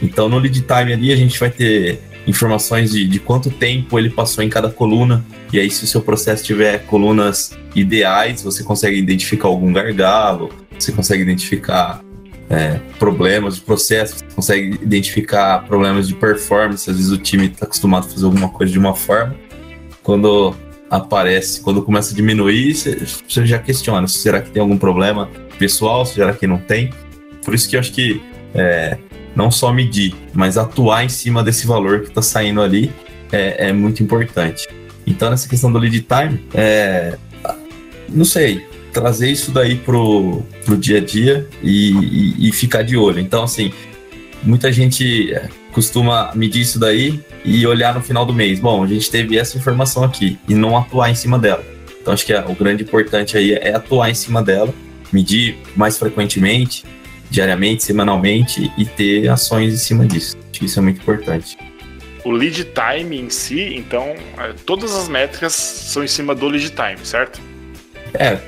C: Então, no lead time ali, a gente vai ter informações de, de quanto tempo ele passou em cada coluna. E aí, se o seu processo tiver colunas ideais, você consegue identificar algum gargalo, você consegue identificar é, problemas de processo, consegue identificar problemas de performance. Às vezes o time está acostumado a fazer alguma coisa de uma forma. Quando aparece, quando começa a diminuir, você já questiona: será que tem algum problema pessoal? Será que não tem? Por isso que eu acho que é, não só medir, mas atuar em cima desse valor que está saindo ali é, é, muito importante. Então, nessa questão do lead time, é, não sei, trazer isso daí pro, pro dia a dia e, e, e ficar de olho. Então, assim, muita gente é, costuma medir isso daí e olhar no final do mês. Bom, a gente teve essa informação aqui e não atuar em cima dela. Então, acho que é, o grande importante aí é atuar em cima dela, medir mais frequentemente, diariamente, semanalmente e ter ações em cima disso. Acho que isso é muito importante.
A: O lead time em si, então, é, todas as métricas são em cima do lead time, certo?
C: É,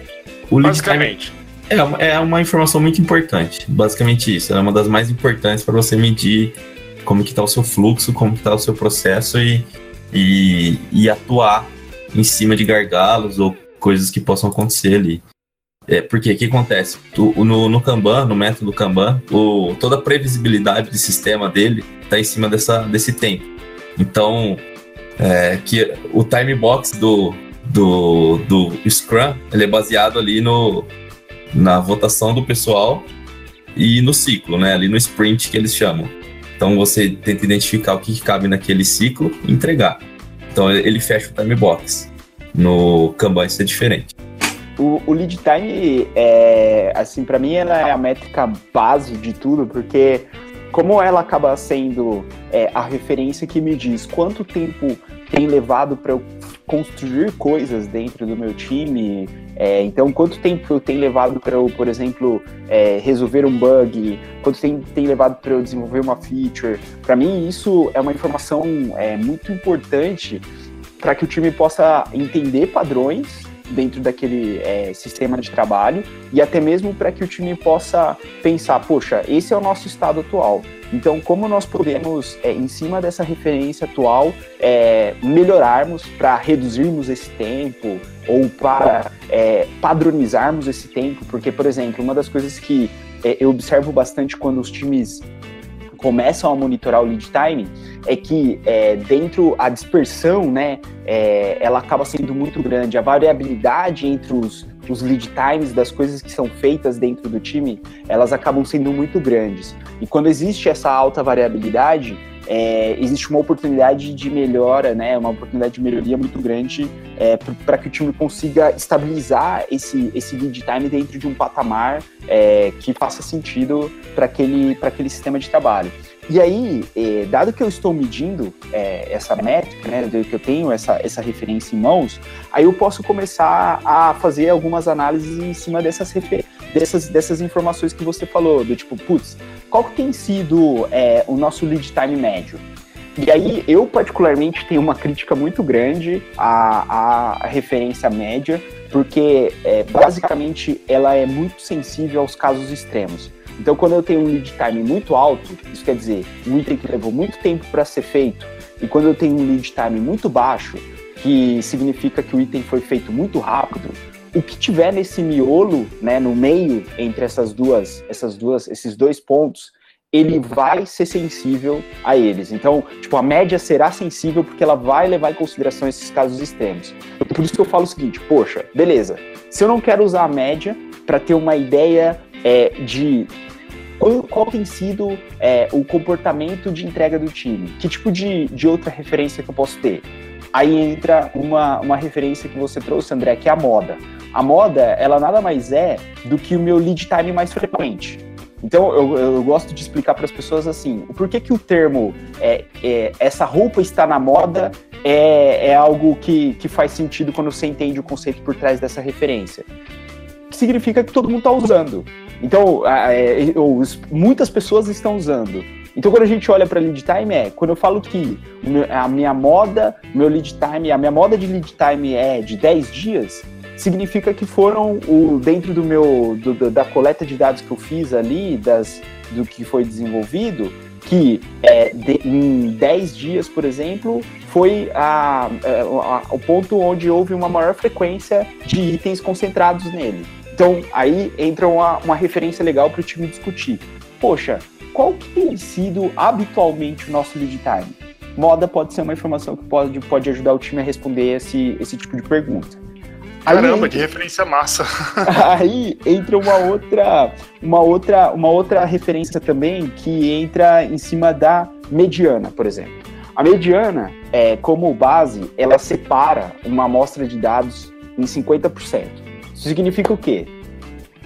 C: o
A: Basicamente.
C: é uma, é uma informação muito importante. Basicamente isso. Ela é uma das mais importantes para você medir como que está o seu fluxo, como que está o seu processo e, e, e atuar em cima de gargalos ou coisas que possam acontecer ali. É, porque o que acontece? O- no, no Kanban, no método Kanban, o, toda a previsibilidade do sistema dele está em cima dessa, desse tempo. Então, é, que o time box do, do, do Scrum ele é baseado ali no, na votação do pessoal e no ciclo, né? Ali no sprint que eles chamam. Então você tenta identificar o que, cabe naquele ciclo e entregar. Então ele fecha o time box. No Kanban isso é diferente.
D: O, o lead time, é, assim, para mim, ela é a métrica base de tudo, porque como ela acaba sendo é, a referência que me diz quanto tempo tem levado para eu construir coisas dentro do meu time, é, então quanto tempo tem levado para eu, por exemplo, é, resolver um bug, quanto tempo tem levado para eu desenvolver uma feature. Para mim, isso é uma informação é, muito importante para que o time possa entender padrões dentro daquele é, sistema de trabalho e até mesmo para que o time possa pensar, poxa, esse é o nosso estado atual. Então, como nós podemos, é, em cima dessa referência atual, é, melhorarmos para reduzirmos esse tempo ou para é, padronizarmos esse tempo? Porque, por exemplo, uma das coisas que é, eu observo bastante quando os times começam a monitorar o lead time é que é, dentro a dispersão, né, é, ela acaba sendo muito grande. A variabilidade entre os, os lead times das coisas que são feitas dentro do time, elas acabam sendo muito grandes. E quando existe essa alta variabilidade, é, existe uma oportunidade de melhora, né, uma oportunidade de melhoria muito grande é, para que o time consiga estabilizar esse, esse lead time dentro de um patamar é, que faça sentido para aquele, aquele sistema de trabalho. E aí, eh, dado que eu estou medindo eh, essa métrica, né, que eu tenho essa, essa referência em mãos, aí eu posso começar a fazer algumas análises em cima dessas, dessas, dessas informações que você falou, do tipo, putz, qual que tem sido eh, o nosso lead time médio? E aí, eu particularmente tenho uma crítica muito grande à, à referência média, porque basicamente ela é muito sensível aos casos extremos. Então, quando eu tenho um lead time muito alto, isso quer dizer um item que levou muito tempo para ser feito, e quando eu tenho um lead time muito baixo, que significa que o item foi feito muito rápido, o que tiver nesse miolo, né, no meio entre essas duas, essas duas, esses dois pontos, ele vai ser sensível a eles. Então, tipo, a média será sensível porque ela vai levar em consideração esses casos extremos. Por isso que eu falo o seguinte, poxa, beleza. Se eu não quero usar a média para ter uma ideia é, de qual, qual, tem sido é, o comportamento de entrega do time, que tipo de, de outra referência que eu posso ter. Aí entra uma, uma referência que você trouxe, André, que é a moda. A moda, ela nada mais é do que o meu lead time mais frequente. Então, eu, eu gosto de explicar para as pessoas assim, o porquê que o termo é, é, essa roupa está na moda é, é algo que, que faz sentido quando você entende o conceito por trás dessa referência. Que significa que todo mundo está usando. Então, é, muitas pessoas estão usando. Então, quando a gente olha para lead time, é quando eu falo que a minha moda, meu lead time, a minha moda de lead time é de 10 dias, significa que foram o, dentro do meu do, da coleta de dados que eu fiz ali, das, do que foi desenvolvido, que é, de, em 10 dias, por exemplo, foi a, a, a, o ponto onde houve uma maior frequência de itens concentrados nele. Então, aí entra uma, uma referência legal para o time discutir. Poxa, qual que tem sido habitualmente o nosso lead time? Moda pode ser uma informação que pode, pode ajudar o time a responder esse, esse tipo de pergunta.
A: Caramba, que referência massa.
D: Aí entra uma outra, uma outra, uma outra referência também que entra em cima da mediana, por exemplo. A mediana, é, como base, ela separa uma amostra de dados em 50%. Isso significa o quê?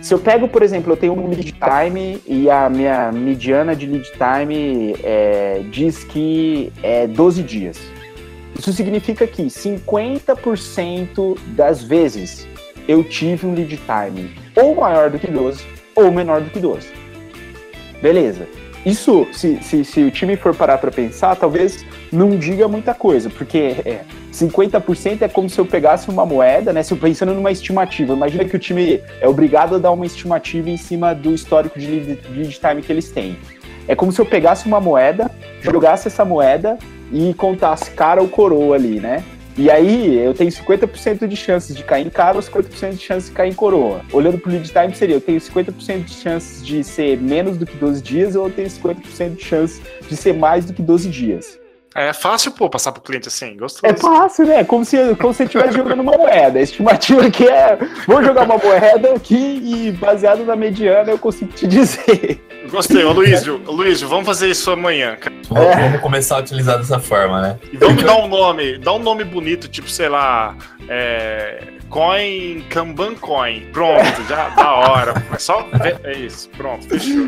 D: Se eu pego, por exemplo, eu tenho um lead time e a minha mediana de lead time é, diz que é 12 dias. Isso significa que 50% das vezes eu tive um lead time ou maior do que 12 ou menor do que 12. Beleza. Isso, se, se, se o time for parar para pensar, talvez não diga muita coisa, porque é, 50% é como se eu pegasse uma moeda, né? Se eu pensando numa estimativa, imagina que o time é obrigado a dar uma estimativa em cima do histórico de lead, time que eles têm. É como se eu pegasse uma moeda, jogasse essa moeda e contasse cara ou coroa ali, né? E aí eu tenho 50% de chances de cair em cara ou 50% de chances de cair em coroa. Olhando pro lead time seria, eu tenho 50% de chances de ser menos do que 12 dias ou eu tenho 50% de chances de ser mais do que 12 dias.
A: É fácil, pô, passar pro cliente assim, gostoso.
D: É fácil, né? Como se, como se estivesse jogando uma moeda. A estimativa aqui é, vou jogar uma moeda aqui e baseado na mediana eu consigo te dizer.
A: Gostei, ô Luísio, Luísio, vamos fazer isso amanhã.
C: É. Vamos começar a utilizar dessa forma, né?
A: E vamos dar um nome, dá um nome bonito, tipo, sei lá, é, Coin, Kanban Coin. Pronto, já da hora. É só. É isso, pronto, fechou.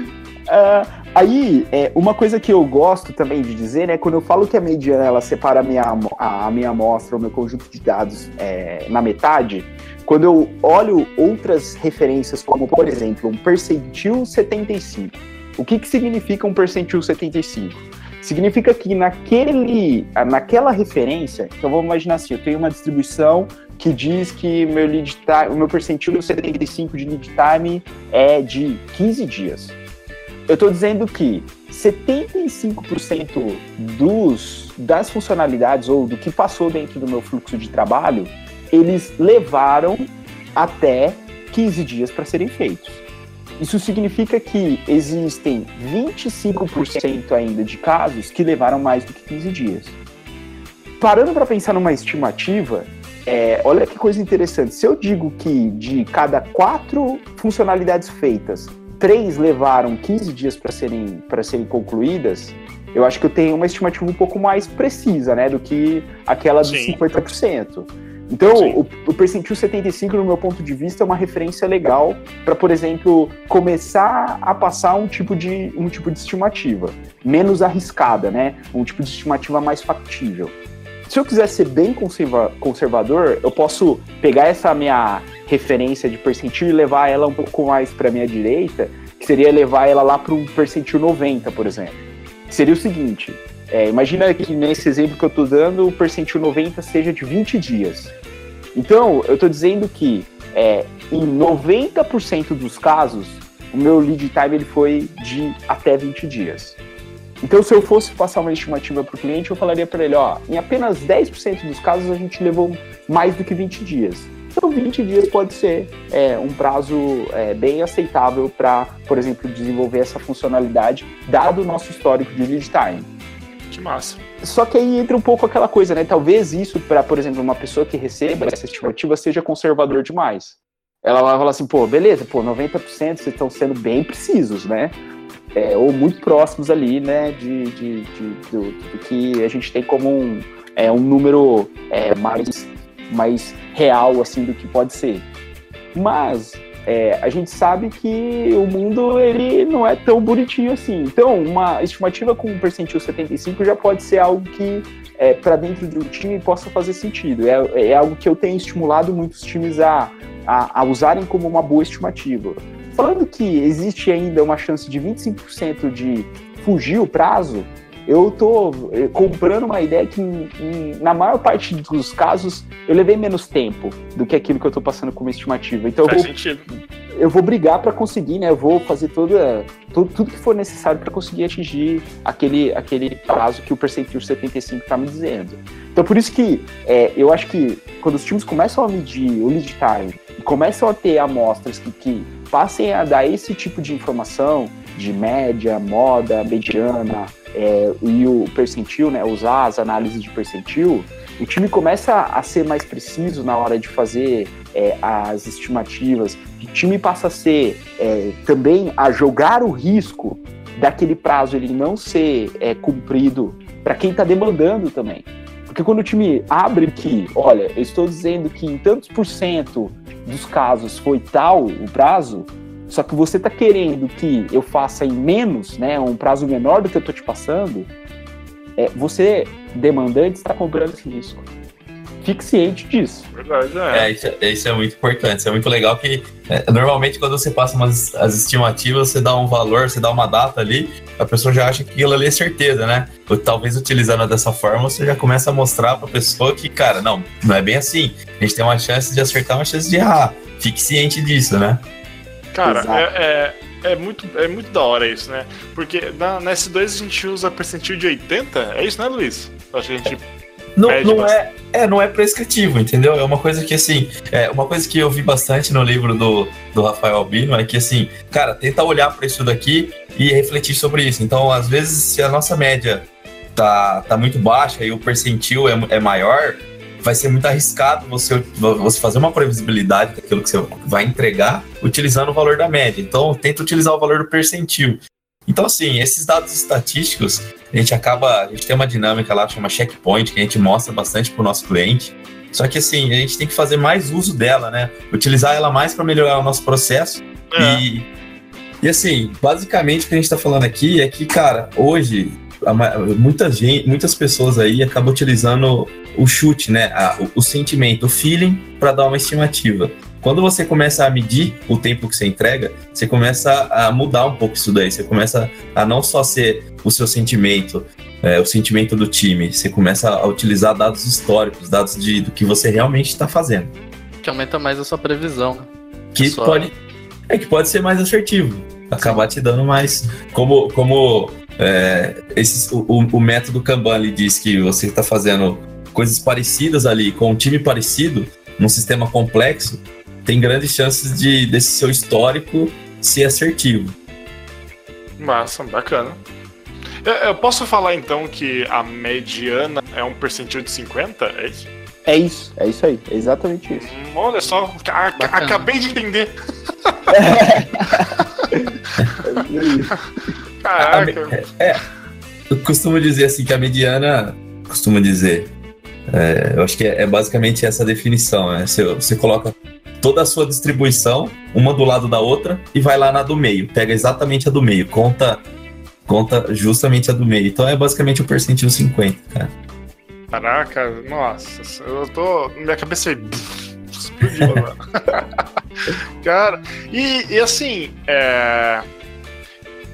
D: Uh, aí, é, uma coisa que eu gosto também de dizer, né, quando eu falo que a mediana ela separa a minha, a, a minha amostra, o meu conjunto de dados é, na metade, quando eu olho outras referências, como por exemplo, um percentil 75, o que, que significa um percentil 75? Significa que naquele, naquela referência, então vamos imaginar assim, eu tenho uma distribuição que diz que meu lead time, o meu percentil 75 de lead time é de 15 dias. Eu estou dizendo que 75% dos, das funcionalidades ou do que passou dentro do meu fluxo de trabalho, eles levaram até 15 dias para serem feitos. Isso significa que existem 25% ainda de casos que levaram mais do que 15 dias. Parando para pensar numa estimativa, é, olha que coisa interessante. Se eu digo que de cada quatro funcionalidades feitas, três levaram 15 dias para serem, serem concluídas, eu acho que eu tenho uma estimativa um pouco mais precisa, né, do que aquela dos Sim. 50%. Então, o, o, percentil 75, no meu ponto de vista, é uma referência legal para, por exemplo, começar a passar um tipo, de, um tipo de estimativa menos arriscada, né? Um tipo de estimativa mais factível. Se eu quiser ser bem conserva conservador, eu posso pegar essa minha referência de percentil e levar ela um pouco mais para minha direita, que seria levar ela lá para um percentil 90, por exemplo. Seria o seguinte: é, imagina que nesse exemplo que eu estou dando, o percentil 90 seja de 20 dias. Então, eu estou dizendo que é, em 90% dos casos, o meu lead time ele foi de até 20 dias. Então, se eu fosse passar uma estimativa para o cliente, eu falaria para ele, ó, em apenas 10% dos casos a gente levou mais do que 20 dias. Então, 20 dias pode ser é, um prazo é, bem aceitável para, por exemplo, desenvolver essa funcionalidade, dado o nosso histórico de lead time.
A: Que massa.
D: Só que aí entra um pouco aquela coisa, né? Talvez isso, para, por exemplo, uma pessoa que receba essa estimativa seja conservador demais. Ela vai falar assim, pô, beleza, pô, 90% vocês estão sendo bem precisos, né? É, ou muito próximos ali, né, de, de, de do, do, que a gente tem como um, é, um número é, mais, mais real, assim, do que pode ser. Mas é, a gente sabe que o mundo ele não é tão bonitinho assim. Então, uma estimativa com um percentil 75 já pode ser algo que, é, para dentro de um time, possa fazer sentido. É, é algo que eu tenho estimulado muitos times a, a, a usarem como uma boa estimativa falando que existe ainda uma chance de 25% de fugir o prazo, eu tô eh, comprando uma ideia que, em, em, na maior parte dos casos, eu levei menos tempo do que aquilo que eu tô passando como estimativa. Então,
A: Faz
D: eu vou,
A: sentido.
D: eu vou brigar para conseguir, né? Eu vou fazer toda, tudo, tudo que for necessário para conseguir atingir aquele, aquele prazo que o percentil 75 está me dizendo. Então, por isso que é, eu acho que quando os times começam a medir o lead time e começam a ter amostras que, que passem a dar esse tipo de informação de média, moda, mediana é, e o percentil, né? Usar as análises de percentil, o time começa a ser mais preciso na hora de fazer é, as estimativas. O time passa a ser é, também a jogar o risco daquele prazo ele não ser é, cumprido para quem está demandando também. Porque quando o time abre que, olha, eu estou dizendo que em tantos por cento dos casos foi tal o prazo, só que você está querendo que eu faça em menos, né, um prazo menor do que eu estou te passando, é, você, demandante, está comprando esse risco. Fique ciente disso.
A: Verdade, é.
C: É, isso, é- isso é muito importante. Isso é muito legal que é, normalmente quando você passa umas as estimativas, você dá um valor, você dá uma data ali, a pessoa já acha que aquilo ali é certeza, né? Ou, talvez utilizando dessa forma, você já começa a mostrar pra pessoa que, cara, não, não é bem assim. A gente tem uma chance de acertar, uma chance de errar. Fique ciente disso, né?
A: Cara, é, é, é muito, é muito da hora isso, né? Porque na, na S2 a gente usa percentil de 80, é isso, né, Luiz? Acho que a gente.
C: Não,
A: Pede
C: não é, é, não é prescritivo, entendeu? É uma coisa que, assim, é uma coisa que eu vi bastante no livro do, do Rafael Albino é que, assim, cara, tenta olhar para isso daqui e refletir sobre isso. Então, às vezes, se a nossa média tá, tá muito baixa e o percentil é, é maior, vai ser muito arriscado você, você fazer uma previsibilidade daquilo que você vai entregar utilizando o valor da média. Então, tenta utilizar o valor do percentil. Então, assim, esses dados estatísticos, a gente acaba, a gente tem uma dinâmica lá, chama checkpoint, que a gente mostra bastante para o nosso cliente. Só que, assim, a gente tem que fazer mais uso dela, né? Utilizar ela mais para melhorar o nosso processo.
A: É.
C: E, e, assim, basicamente o que a gente está falando aqui é que, cara, hoje, muita gente, muitas pessoas aí acabam utilizando o chute, né? O, o sentimento, o feeling, para dar uma estimativa. Quando você começa a medir o tempo que você entrega, você começa a mudar um pouco isso daí. Você começa a não só ser o seu sentimento, é, o sentimento do time, você começa a utilizar dados históricos, dados de, do que você realmente está fazendo.
B: Que aumenta mais a sua previsão, né?
C: Que
B: Só-
C: pode, é que pode ser mais assertivo, acabar te dando mais. Como, como é, o, o- o método Kanban ele diz que você está fazendo coisas parecidas ali com um time parecido, num sistema complexo, tem grandes chances de desse seu histórico ser assertivo.
A: Massa, bacana. Eu, eu posso falar então que a mediana é um percentil de 50? É isso?
D: É isso, é isso aí, é exatamente isso.
A: Hum, olha só, a- acabei de entender.
C: A
A: Caraca.
C: é, eu costumo dizer assim que a mediana, costumo dizer, é, eu acho que é, é basicamente essa definição, né? Você, você coloca toda a sua distribuição, uma do lado da outra, e vai lá na do meio, pega exatamente a do meio, conta, conta justamente a do meio. Então é basicamente o percentil 50, cara.
A: Caraca, nossa, eu tô. Minha cabeça aí. Explodiu agora. Cara, e, e assim, é,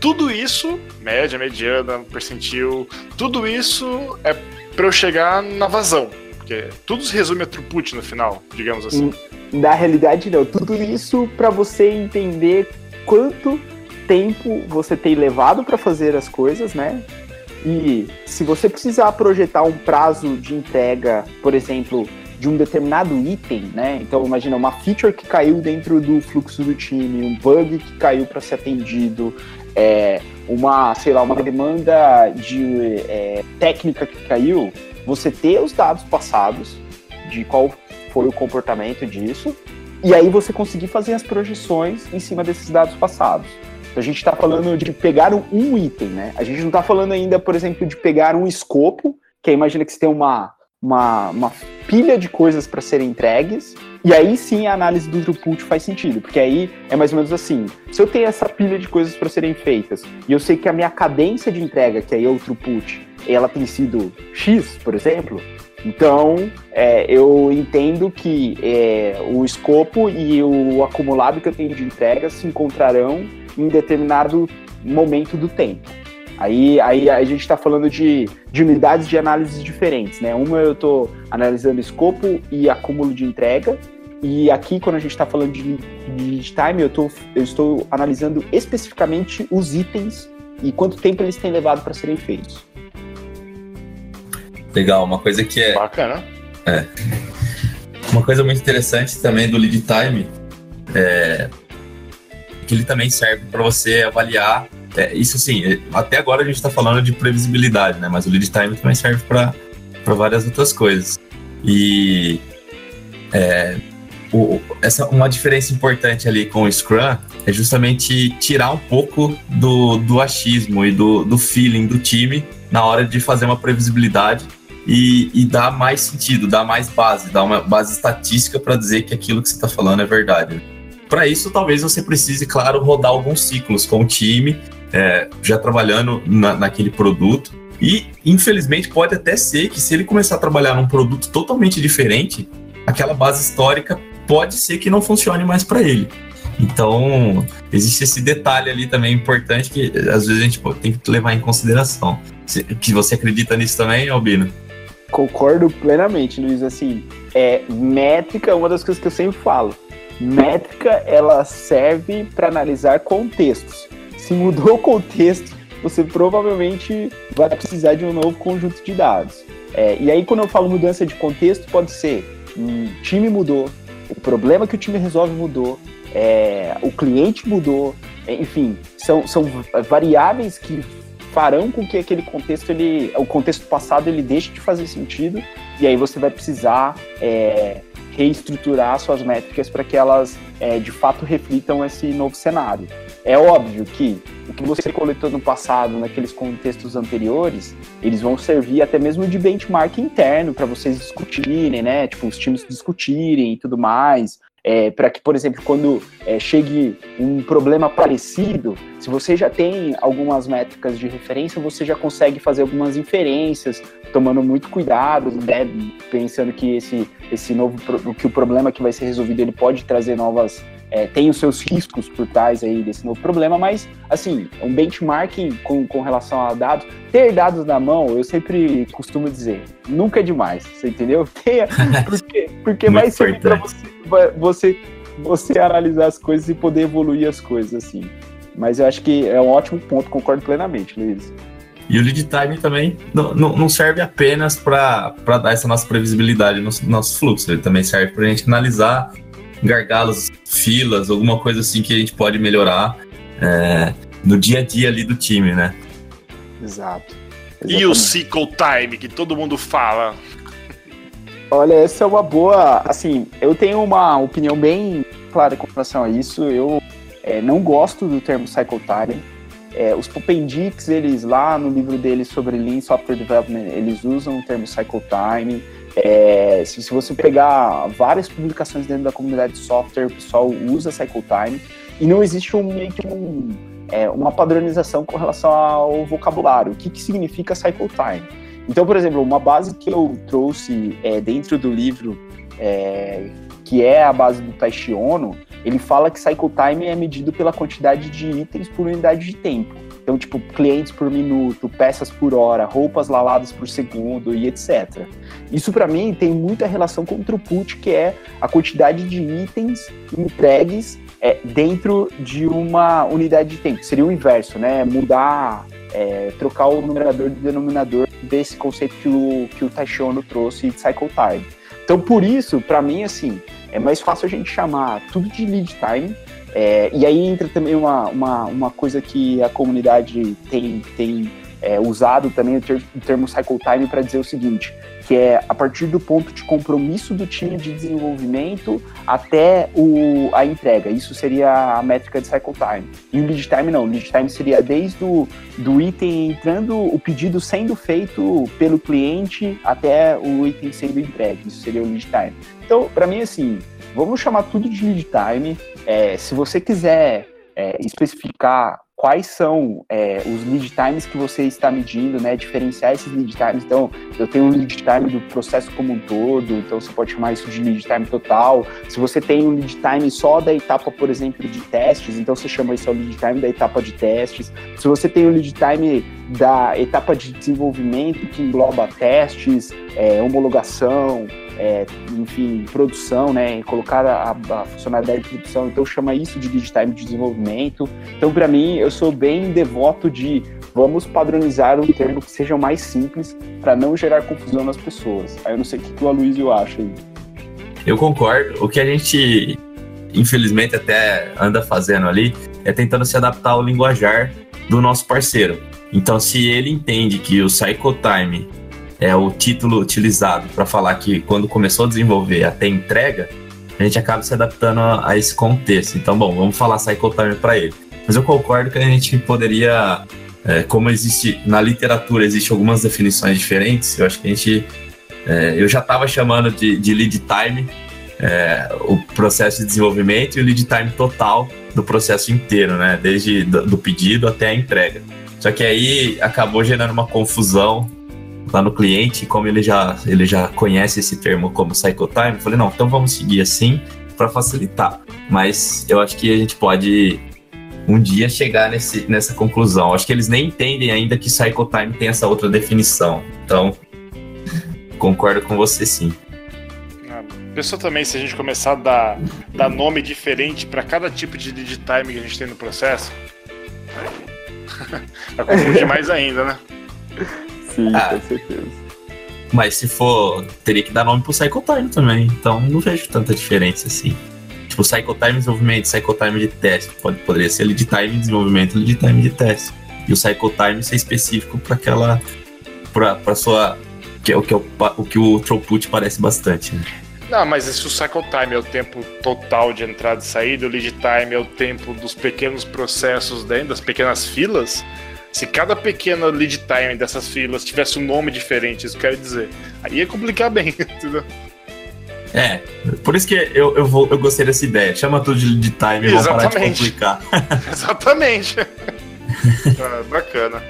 A: tudo isso, média, mediana, percentil, tudo isso é pra eu chegar na vazão. Porque tudo se resume a throughput no final, digamos assim.
D: Na realidade, não. Tudo isso para você entender quanto tempo você tem levado para fazer as coisas, né? E se você precisar projetar um prazo de entrega, por exemplo, de um determinado item, né? Então, imagina uma feature que caiu dentro do fluxo do time, um bug que caiu para ser atendido, é, uma, sei lá, uma demanda de é, técnica que caiu, você ter os dados passados de qual foi o comportamento disso, e aí você conseguir fazer as projeções em cima desses dados passados. Então, a gente está falando de pegar um, item, né? A gente não está falando ainda, por exemplo, de pegar um escopo, que aí imagina que você tem uma, uma, uma pilha de coisas para serem entregues, e aí sim a análise do throughput faz sentido, porque aí é mais ou menos assim: se eu tenho essa pilha de coisas para serem feitas, e eu sei que a minha cadência de entrega, que aí é o throughput, ela tem sido X, por exemplo, Então, é, eu entendo que é, o escopo e o acumulado que eu tenho de entrega se encontrarão em determinado momento do tempo. Aí, aí a gente está falando de, de unidades de análise diferentes, né? Uma eu estou analisando escopo e acúmulo de entrega, e aqui, quando a gente está falando de, de time, eu, tô, eu estou analisando especificamente os itens e quanto tempo eles têm levado para serem feitos.
C: Legal, uma coisa que é.
A: Bacana.
C: É. Uma coisa muito interessante também do lead time é que ele também serve para você avaliar. É, isso sim, até agora a gente está falando de previsibilidade, né? Mas o lead time também serve para várias outras coisas. E é, o, essa, uma diferença importante ali com o Scrum é justamente tirar um pouco do, do achismo e do, do feeling do time na hora de fazer uma previsibilidade e, e dar mais sentido, dar mais base, dar uma base estatística para dizer que aquilo que você está falando é verdade. Para isso, talvez você precise, claro, rodar alguns ciclos com o time, é, já trabalhando na, naquele produto. E, infelizmente, pode até ser que se ele começar a trabalhar num produto totalmente diferente, aquela base histórica pode ser que não funcione mais para ele. Então, existe esse detalhe ali também importante que às vezes a gente tem que levar em consideração. Que você acredita nisso também, Albino?
D: Concordo plenamente, Luiz. Assim, é, métrica é uma das coisas que eu sempre falo. Métrica, ela serve para analisar contextos. Se mudou o contexto, você provavelmente vai precisar de um novo conjunto de dados. É, e aí, quando eu falo mudança de contexto, pode ser um time mudou, o problema que o time resolve mudou, é, o cliente mudou, enfim, são, são variáveis que farão com que aquele contexto, ele, o contexto passado, ele deixe de fazer sentido e aí você vai precisar é, reestruturar suas métricas para que elas é, de fato reflitam esse novo cenário. É óbvio que o que você coletou no passado, naqueles contextos anteriores, eles vão servir até mesmo de benchmark interno para vocês discutirem, né? Tipo, os times discutirem e tudo mais. É, para que, por exemplo, quando é, chegue um problema parecido, se você já tem algumas métricas de referência, você já consegue fazer algumas inferências, tomando muito cuidado, né, pensando que esse, esse novo que o problema que vai ser resolvido ele pode trazer novas é, tem os seus riscos por trás aí desse novo problema, mas assim um benchmarking com, com relação a dados, ter dados na mão, eu sempre costumo dizer, nunca é demais, você entendeu? Tenha, porque porque vai para você, você você analisar as coisas e poder evoluir as coisas assim. Mas eu acho que é um ótimo ponto, concordo plenamente, Luiz.
C: E o lead time também não, não, não serve apenas para dar essa nossa previsibilidade no nosso fluxo, ele também serve para a gente analisar gargalos, filas, alguma coisa assim que a gente pode melhorar é, no dia a dia ali do time, né?
D: Exato.
A: Exatamente. E o cycle time que todo mundo fala?
D: Olha, essa é uma boa. Assim, eu tenho uma opinião bem clara com relação a isso. Eu é, não gosto do termo cycle time. É, os Popendix, eles lá no livro deles sobre Lean Software Development, eles usam o termo cycle time. É, se, se, você pegar várias publicações dentro da comunidade de software, o pessoal usa cycle time e não existe um, meio que um, é, uma padronização com relação ao vocabulário. O que, que significa cycle time? Então, por exemplo, uma base que eu trouxe é, dentro do livro, é, que é a base do Taishi Ono, ele fala que cycle time é medido pela quantidade de itens por unidade de tempo. Então, tipo, clientes por minuto, peças por hora, roupas lavadas por segundo e etc. Isso para mim tem muita relação com o throughput, que é a quantidade de itens entregues é, dentro de uma unidade de tempo. Seria o inverso, né? Mudar, é, trocar o numerador do denominador desse conceito que o, que o Taishono trouxe de cycle time. Então, por isso, para mim, assim, é mais fácil a gente chamar tudo de lead time. É, e aí entra também uma, uma, uma coisa que a comunidade tem, tem é, usado também, o, ter, o termo cycle time, para dizer o seguinte: que é a partir do ponto de compromisso do time de desenvolvimento até o, a entrega. Isso seria a métrica de cycle time. E o lead time não, o lead time seria desde o do item entrando, o pedido sendo feito pelo cliente até o item sendo entregue. Isso seria o lead time. Então, para mim, assim, vamos chamar tudo de lead time. É, se você quiser é, especificar quais são é, os lead times que você está medindo, né? Diferenciar esses lead times. Então, eu tenho um lead time do processo como um todo, então você pode chamar isso de lead time total. Se você tem um lead time só da etapa, por exemplo, de testes, então você chama isso de lead time da etapa de testes. Se você tem um lead time da etapa de desenvolvimento que engloba testes, é, homologação, é, enfim, produção, né, colocar a, a, funcionalidade de produção, então chama isso de lead time de desenvolvimento. Então, para mim, eu sou bem devoto de vamos padronizar um termo que seja mais simples para não gerar confusão nas pessoas. Aí eu não sei o que o Aloysio acha aí.
C: Eu concordo. O que a gente, infelizmente, até anda fazendo ali é tentando se adaptar ao linguajar do nosso parceiro. Então, se ele entende que o cycle time é o título utilizado para falar que quando começou a desenvolver até entrega, a gente acaba se adaptando a, a esse contexto. Então, bom, vamos falar cycle time para ele. Mas eu concordo que a gente poderia, é, como existe na literatura, existe algumas definições diferentes. Eu acho que a gente, é, eu já estava chamando de, de lead time é, o processo de desenvolvimento e o lead time total do processo inteiro, né? Desde do, do pedido até a entrega. Só que aí acabou gerando uma confusão lá no cliente, como ele já, ele já conhece esse termo como cycle time, eu falei, não, então vamos seguir assim para facilitar. Mas eu acho que a gente pode um dia chegar nesse, nessa conclusão. Acho que eles nem entendem ainda que cycle time tem essa outra definição. Então, concordo com você sim.
A: Ah, Pensou também se a gente começar a dar, dar nome diferente para cada tipo de lead time que a gente tem no processo? Vai confundir mais ainda, né?
D: Sim, ah, com certeza.
C: Mas se for, teria que dar nome pro Cycle Time também. Então não vejo tanta diferença assim. Tipo, Cycle Time de desenvolvimento, Cycle Time de teste. Pode, poderia ser lead time de desenvolvimento, lead time de teste. E o Cycle Time ser específico para aquela. para pra sua. Que é o que, é o, o que o throughput parece bastante, né?
A: Não, mas se o cycle time é o tempo total de entrada e saída, o lead time é o tempo dos pequenos processos dentro das pequenas filas, se cada pequena lead time dessas filas tivesse um nome diferente, isso quer dizer, aí ia complicar bem, entendeu?
C: É, por isso que eu, eu, vou, eu gostei dessa ideia. Chama tudo de lead time e vamos parar de complicar.
A: Exatamente. ah, bacana.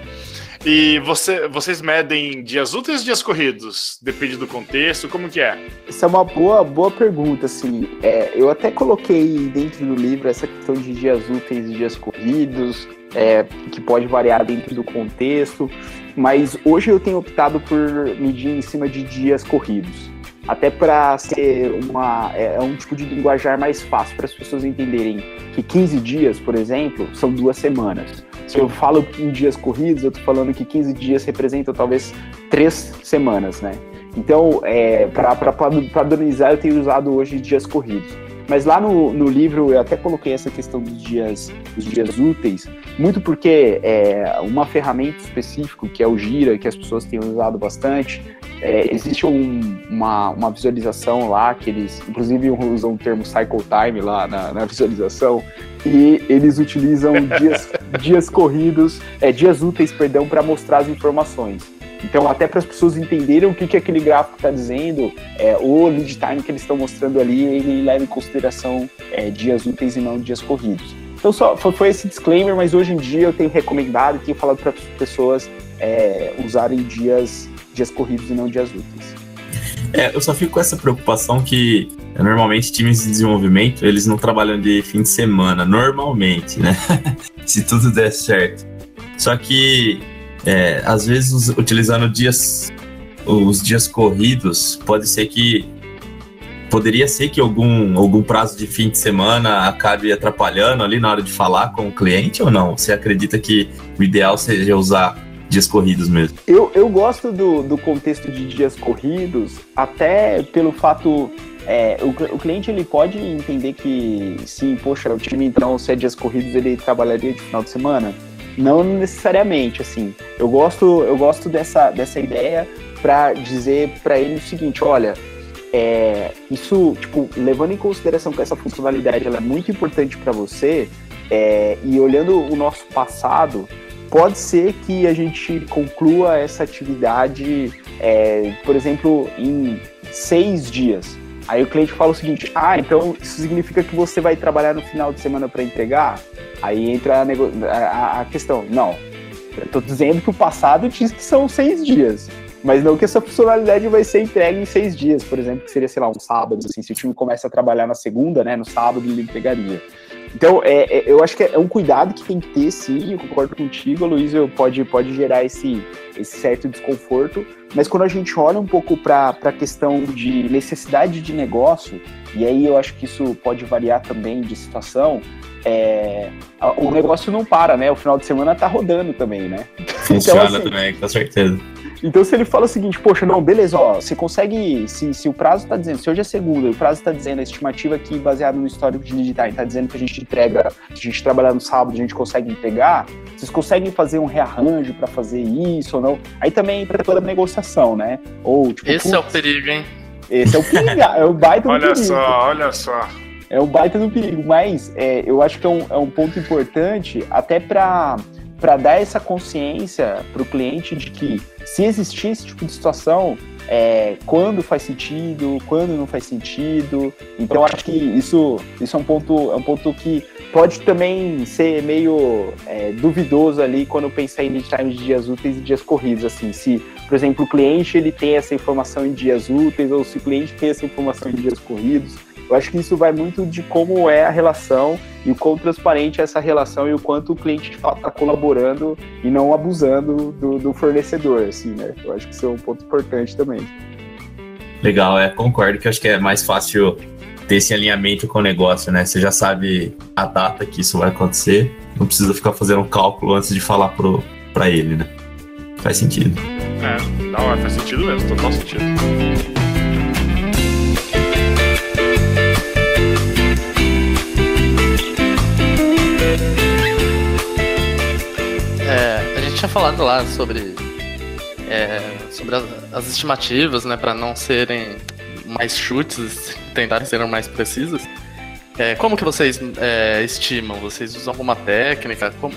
A: E você, vocês medem dias úteis ou dias corridos? Depende do contexto, como que é?
D: Essa é uma boa, boa pergunta, assim. É, eu até coloquei dentro do livro essa questão de dias úteis e dias corridos, é, que pode variar dentro do contexto, mas hoje eu tenho optado por medir em cima de dias corridos. Até para ser uma, é, é um tipo de linguajar mais fácil para as pessoas entenderem que 15 dias, por exemplo, são duas semanas se eu falo em dias corridos, eu tô falando que 15 dias representam talvez três semanas, né? Então, é, para padronizar, eu tenho usado hoje dias corridos. Mas lá no, no livro eu até coloquei essa questão dos dias, dos dias úteis, muito porque é, uma ferramenta específica, que é o Gira, que as pessoas têm usado bastante, é, existe um, uma, uma visualização lá, que eles, inclusive, usam o termo cycle time lá na, na visualização, e eles utilizam dias, dias corridos, é, dias úteis, perdão, para mostrar as informações. Então, até para as pessoas entenderem o que, que aquele gráfico está dizendo, é, o lead time que eles estão mostrando ali, ele leva em consideração é, dias úteis e não dias corridos. Então, só foi esse disclaimer, mas hoje em dia eu tenho recomendado tenho falado para as pessoas é, usarem dias, dias corridos e não dias úteis.
C: É, eu só fico com essa preocupação que normalmente times de desenvolvimento eles não trabalham de fim de semana, normalmente, né? Se tudo der certo. Só que é, às vezes utilizando dias, os dias corridos, pode ser que poderia ser que algum, algum prazo de fim de semana acabe atrapalhando ali na hora de falar com o cliente ou não? Você acredita que o ideal seja usar dias corridos mesmo?
D: Eu, eu gosto do, do contexto de dias corridos, até pelo fato. É, o, o cliente ele pode entender que sim, poxa, o time então, se é dias corridos, ele trabalharia de final de semana não necessariamente, assim. Eu gosto, eu gosto dessa, dessa ideia para dizer para ele o seguinte, olha, é, isso, tipo, levando em consideração que essa funcionalidade ela é muito importante para você, é, e olhando o nosso passado, pode ser que a gente conclua essa atividade, é, por exemplo, em seis dias. Aí o cliente fala o seguinte: ah, então isso significa que você vai trabalhar no final de semana para entregar? Aí entra a, a, a, questão: não, eu tô dizendo que o passado diz que são seis dias. Mas não que essa funcionalidade vai ser entregue em seis dias, por exemplo, que seria, sei lá, um sábado, assim, se o time começa a trabalhar na segunda, né, no sábado ele entregaria. Então, é, é, eu acho que é um cuidado que tem que ter, sim, eu concordo contigo, Luiz, pode, pode gerar esse, esse certo desconforto, mas quando a gente olha um pouco para a questão de necessidade de negócio, e aí eu acho que isso pode variar também de situação, é, o negócio não para, né? O final de semana tá rodando também, né?
C: Funciona então, assim, também, com certeza.
D: Então, se ele fala o seguinte, poxa, não, beleza, ó, você consegue, se, se o prazo tá dizendo, se hoje é segunda, o prazo tá dizendo, a estimativa aqui, baseado no histórico de lead time, tá dizendo que a gente entrega, se a gente trabalhar no sábado, a gente consegue entregar, vocês conseguem fazer um rearranjo para fazer isso ou não? Aí também entra toda a negociação, né? Ou,
B: tipo, Esse putz, é o perigo, hein?
D: Esse é o perigo, é o baita do
A: olha
D: perigo.
A: Olha só, olha só.
D: É um baita do perigo, mas é, eu acho que é um, é um ponto importante até para para dar essa consciência para o cliente de que se existir esse tipo de situação, é, quando faz sentido, quando não faz sentido. Então acho que isso, isso é um ponto, é um ponto que pode também ser meio é, duvidoso ali quando pensar em lead time de dias úteis e dias corridos, assim, se, por exemplo, o cliente ele tem essa informação em dias úteis ou se o cliente tem essa informação em dias corridos. Eu acho que isso vai muito de como é a relação e o quão transparente é essa relação e o quanto o cliente de fato está colaborando e não abusando do, do, fornecedor, assim, né? Eu acho que isso é um ponto importante também.
C: Legal, é, concordo que eu acho que é mais fácil ter esse alinhamento com o negócio, né? Você já sabe a data que isso vai acontecer, não precisa ficar fazendo um cálculo antes de falar pro, pra ele, né? Faz sentido.
A: É, não, faz sentido mesmo, total sentido.
B: Falado lá sobre, é, sobre as, as, estimativas, né, para não serem mais chutes, tentarem ser mais precisas. É, como que vocês é, estimam? Vocês usam alguma técnica? Como,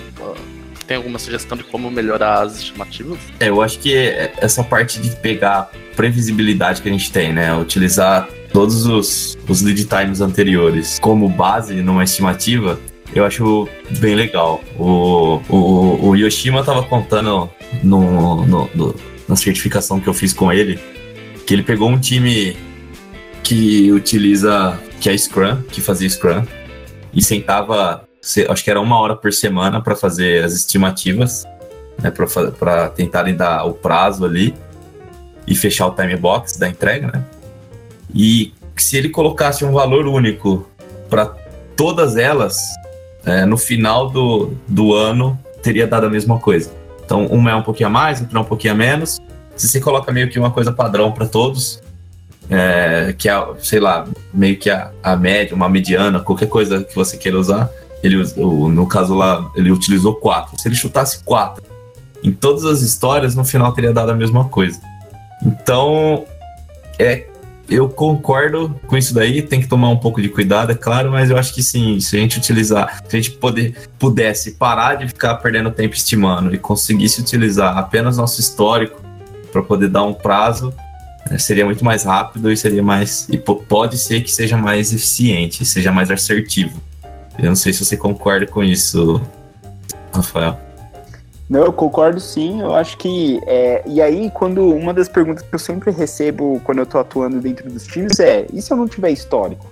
B: tem alguma sugestão de como melhorar as estimativas?
C: É, eu acho que essa parte de pegar previsibilidade que a gente tem, né? Utilizar todos os, os lead times anteriores como base numa estimativa, eu acho bem legal. O, o, o Yoshima tava contando no, no, no, na certificação que eu fiz com ele que ele pegou um time que utiliza, que é Scrum, que fazia Scrum, e sentava, acho que era uma hora por semana para fazer as estimativas, né, para tentarem dar o prazo ali e fechar o time box da entrega, né? E se ele colocasse um valor único para todas elas, é, no final do, do ano teria dado a mesma coisa. Então, uma é um pouquinho a mais, outra é um pouquinho a menos. Se você coloca meio que uma coisa padrão para todos, é, que é, sei lá, meio que a, a média, uma mediana, qualquer coisa que você queira usar, ele, no caso lá, ele utilizou quatro. Se ele chutasse quatro em todas as histórias, no final teria dado a mesma coisa. Então, é eu concordo com isso daí, tem que tomar um pouco de cuidado, é claro, mas eu acho que sim, se a gente utilizar, se a gente poder, pudesse parar de ficar perdendo tempo estimando e conseguisse utilizar apenas nosso histórico para poder dar um prazo, né, seria muito mais rápido e seria mais. E pode ser que seja mais eficiente, seja mais assertivo. Eu não sei se você concorda com isso, Rafael.
D: Não, eu concordo sim. Eu acho que. É, e aí, quando uma das perguntas que eu sempre recebo quando eu tô atuando dentro dos times é: e se eu não tiver histórico?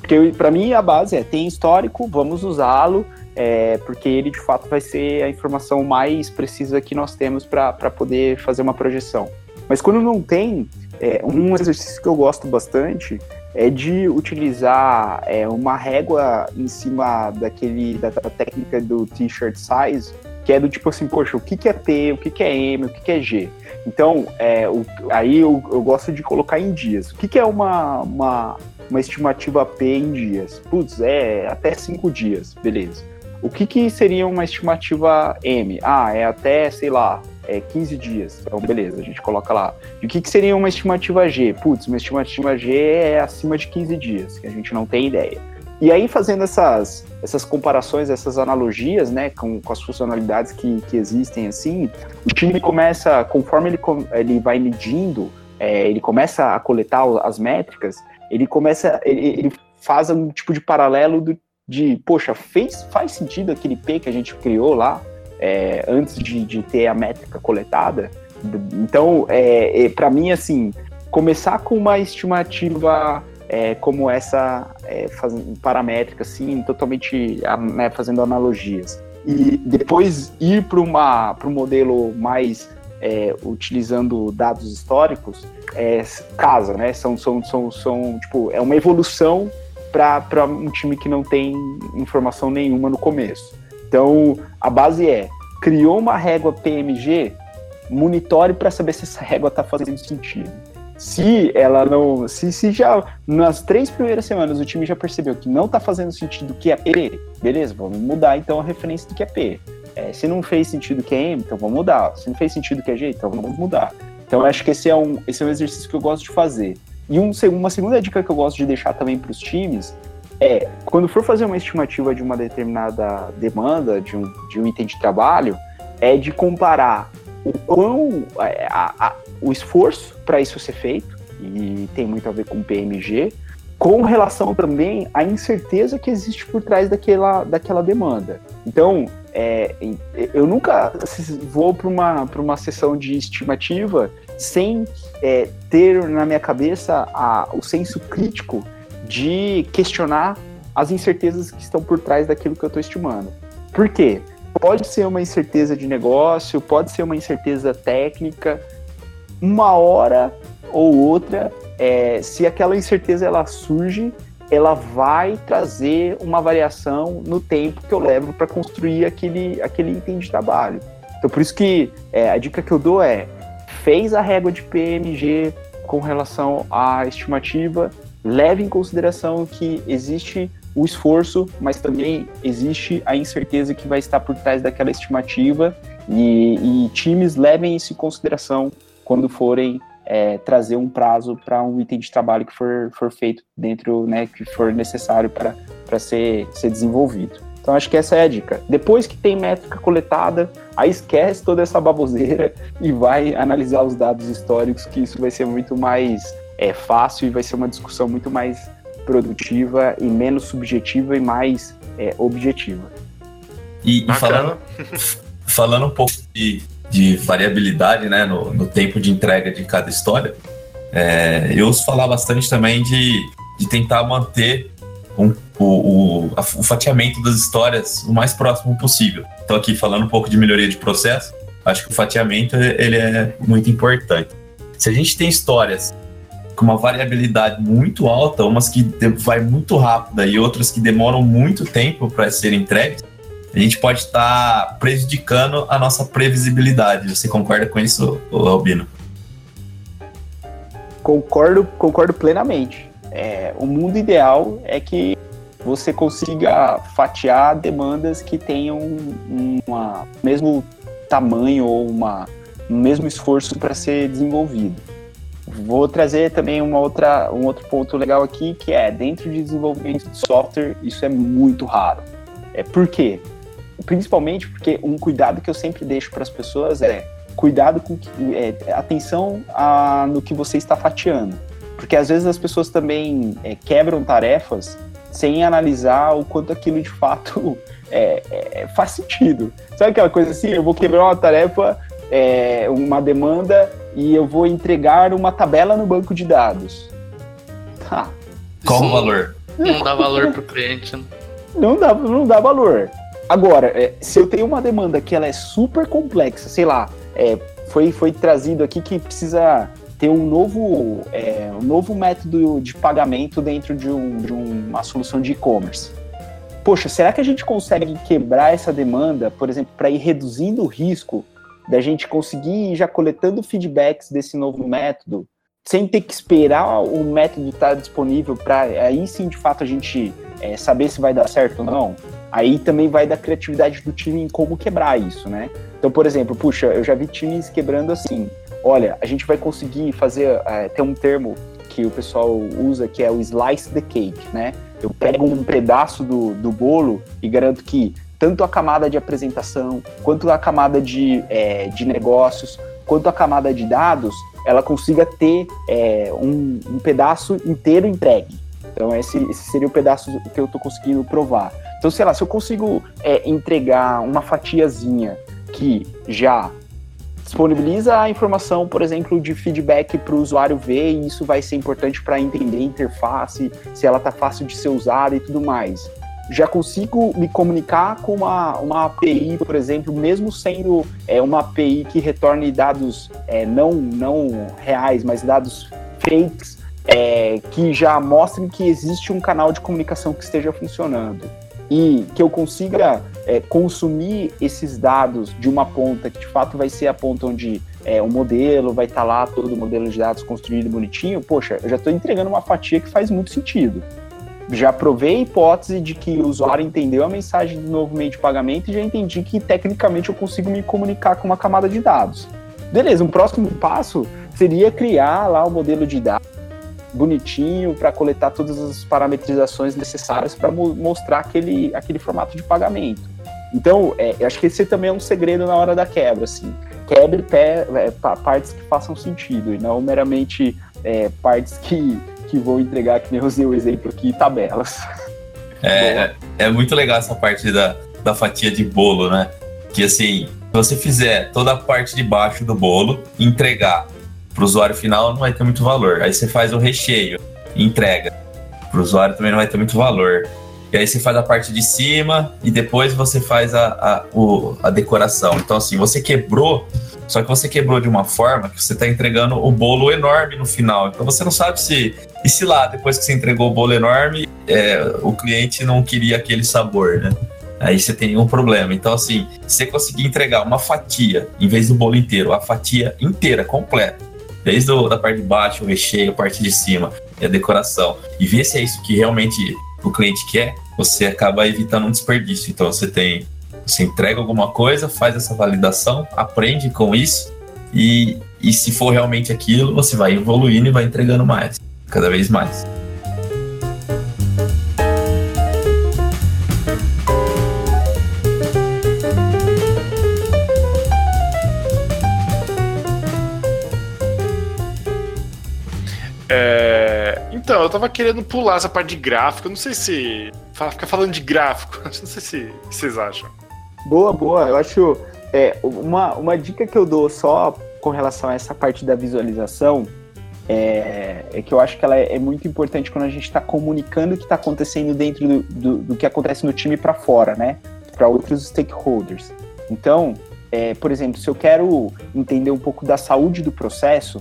D: Porque para mim a base é: tem histórico, vamos usá-lo, é, porque ele de fato vai ser a informação mais precisa que nós temos para poder fazer uma projeção. Mas quando não tem, é, um exercício que eu gosto bastante é de utilizar é, uma régua em cima daquele da, técnica do t-shirt size que é do tipo assim, poxa, o que, que é P, o que, que é M, o que, que é G. Então, é, o, aí eu, eu, gosto de colocar em dias. O que, que é uma, uma, uma estimativa P em dias? Putz, é até 5 dias, beleza. O que, que seria uma estimativa M? Ah, é até, sei lá, é 15 dias. Então, beleza, a gente coloca lá. E o que, que seria uma estimativa G? Putz, uma estimativa G é acima de 15 dias, que a gente não tem ideia. E aí, fazendo essas, essas comparações, essas analogias, né, com, com as funcionalidades que, que existem, assim, o time começa, conforme ele, ele vai medindo, é, ele começa a coletar as métricas, ele começa, ele, ele faz um tipo de paralelo do, de, poxa, fez, faz sentido aquele P que a gente criou lá, é, antes de, de, ter a métrica coletada? Então, é, é para mim, assim, começar com uma estimativa é, como essa é, paramétrica, assim, totalmente né, fazendo analogias. E depois ir para um modelo mais é, utilizando dados históricos, é, casa, né? São, são, são, são, tipo, é uma evolução para um time que não tem informação nenhuma no começo. Então, a base é, criou uma régua PMG, monitore para saber se essa régua está fazendo sentido. Se ela não. Se, se já nas três primeiras semanas o time já percebeu que não está fazendo sentido que é P, beleza, vamos mudar então a referência do que é P. É, se não fez sentido que é M, então vamos mudar. Se não fez sentido que é G, então vamos mudar. Então eu acho que esse é um, esse é um exercício que eu gosto de fazer. E um, uma segunda dica que eu gosto de deixar também para os times é, quando for fazer uma estimativa de uma determinada demanda, de um, de um item de trabalho, é de comparar o quão é, a, a, o esforço para isso ser feito, e tem muito a ver com PMG, com relação também à incerteza que existe por trás daquela, daquela demanda. Então, é, eu nunca vou para uma, uma sessão de estimativa sem é, ter na minha cabeça a, o senso crítico de questionar as incertezas que estão por trás daquilo que eu estou estimando. Por quê? Pode ser uma incerteza de negócio, pode ser uma incerteza técnica. Uma hora ou outra, é, se aquela incerteza ela surge, ela vai trazer uma variação no tempo que eu levo para construir aquele, aquele item de trabalho. Então, por isso que é, a dica que eu dou é: fez a régua de PMG com relação à estimativa, leve em consideração que existe o esforço, mas também existe a incerteza que vai estar por trás daquela estimativa e, e times levem isso em consideração quando forem é, trazer um prazo para um item de trabalho que for, for feito dentro, né, que for necessário para ser, ser desenvolvido. Então acho que essa é a dica. Depois que tem métrica coletada, aí esquece toda essa baboseira e vai analisar os dados históricos, que isso vai ser muito mais é, fácil e vai ser uma discussão muito mais produtiva e menos subjetiva e mais é, objetiva.
C: E, e falando, falando um pouco de, de variabilidade né, no, no, tempo de entrega de cada história, é, eu ouço falar bastante também de, de tentar manter um, o, o, o fatiamento das histórias o mais próximo possível. Então, aqui falando um pouco de melhoria de processo, acho que o fatiamento ele é muito importante. Se a gente tem histórias com uma variabilidade muito alta, umas que vai muito rápida e outras que demoram muito tempo para serem entregues, a gente pode estar tá prejudicando a nossa previsibilidade. Você concorda com isso, Albino?
D: Concordo, concordo plenamente. É, o mundo ideal é que você consiga fatiar demandas que tenham um mesmo tamanho ou uma, um mesmo esforço para ser desenvolvido. Vou trazer também uma outra, um outro ponto legal aqui, que é dentro de desenvolvimento de software, isso é muito raro. É por quê? Principalmente porque um cuidado que eu sempre deixo para as pessoas é cuidado com é, atenção a, no que você está fatiando. Porque às vezes as pessoas também é, quebram tarefas sem analisar o quanto aquilo de fato é, é, faz sentido. Sabe aquela coisa assim? Eu vou quebrar uma tarefa, é, uma demanda e eu vou entregar uma tabela no banco de dados.
C: Tá. Qual o valor?
B: Não dá valor pro cliente. Né?
D: Não dá, não dá valor. Agora, é, se eu tenho uma demanda que ela é super complexa, sei lá, é, foi, foi trazido aqui que precisa ter um novo, é, um novo método de pagamento dentro de, um, de uma solução de e-commerce. Poxa, será que a gente consegue quebrar essa demanda, por exemplo, para ir reduzindo o risco da gente conseguir ir já coletando feedbacks desse novo método, sem ter que esperar o método estar disponível para aí sim de fato a gente é, saber se vai dar certo ou não. Aí também vai da criatividade do time em como quebrar isso, né? Então, por exemplo, puxa, eu já vi times quebrando assim. Olha, a gente vai conseguir fazer, é, tem um termo que o pessoal usa que é o slice the cake, né? Eu pego um pedaço do, do bolo e garanto que tanto a camada de apresentação, quanto a camada de, é, de negócios, quanto a camada de dados, ela consiga ter é, um, um, pedaço inteiro entregue. Então, esse, esse, seria o pedaço que eu estou conseguindo provar. Então, sei lá, se eu consigo é, entregar uma fatiazinha que já disponibiliza a informação, por exemplo, de feedback para o usuário ver, e isso vai ser importante para entender a interface, se ela está fácil de ser usada e tudo mais. Já consigo me comunicar com uma, uma API, por exemplo, mesmo sendo é, uma API que retorne dados é, não, não reais, mas dados fakes, é, que já mostrem que existe um canal de comunicação que esteja funcionando e que eu consiga é, consumir esses dados de uma ponta que de fato vai ser a ponta onde é, o modelo vai estar tá lá, todo o modelo de dados construído bonitinho, poxa, eu já estou entregando uma fatia que faz muito sentido. Já provei a hipótese de que o usuário entendeu a mensagem do novo meio de pagamento e já entendi que tecnicamente eu consigo me comunicar com uma camada de dados. Beleza, um próximo passo seria criar lá o modelo de dados bonitinho para coletar todas as parametrizações necessárias para mo mostrar aquele, aquele formato de pagamento. Então, é, eu acho que esse também é um segredo na hora da quebra, assim. Quebre pé, é, partes que façam sentido e não meramente é, partes que, que vou entregar, que nem eu usei o exemplo aqui, tabelas.
C: É, é muito legal essa parte da, da fatia de bolo, né? Que assim, se você fizer toda a parte de baixo do bolo, entregar para o usuário final não vai ter muito valor. Aí você faz o recheio, entrega. Para o usuário também não vai ter muito valor. E aí você faz a parte de cima e depois você faz a, a, o, a decoração. Então, assim, você quebrou, só que você quebrou de uma forma que você está entregando o bolo enorme no final. Então você não sabe se. E se lá, depois que você entregou o bolo enorme, é, o cliente não queria aquele sabor, né? Aí você tem um problema. Então, assim, se você conseguir entregar uma fatia, em vez do bolo inteiro, a fatia inteira, completa, desde a parte de baixo, o recheio, a parte de cima a decoração, e ver se é isso que realmente o cliente quer, você acaba evitando um desperdício. Então você tem, você entrega alguma coisa, faz essa validação, aprende com isso e, e se for realmente aquilo, você vai evoluindo e vai entregando mais, cada vez mais.
A: Então, eu tava querendo pular essa parte de gráfico. Eu não sei se. Ficar falando de gráfico. Não sei se vocês acham.
D: Boa, boa. Eu acho. É, uma, uma dica que eu dou só com relação a essa parte da visualização é, é que eu acho que ela é, é muito importante quando a gente está comunicando o que está acontecendo dentro do, do, do, que acontece no time para fora, né? Para outros stakeholders. Então, é, por exemplo, se eu quero entender um pouco da saúde do processo,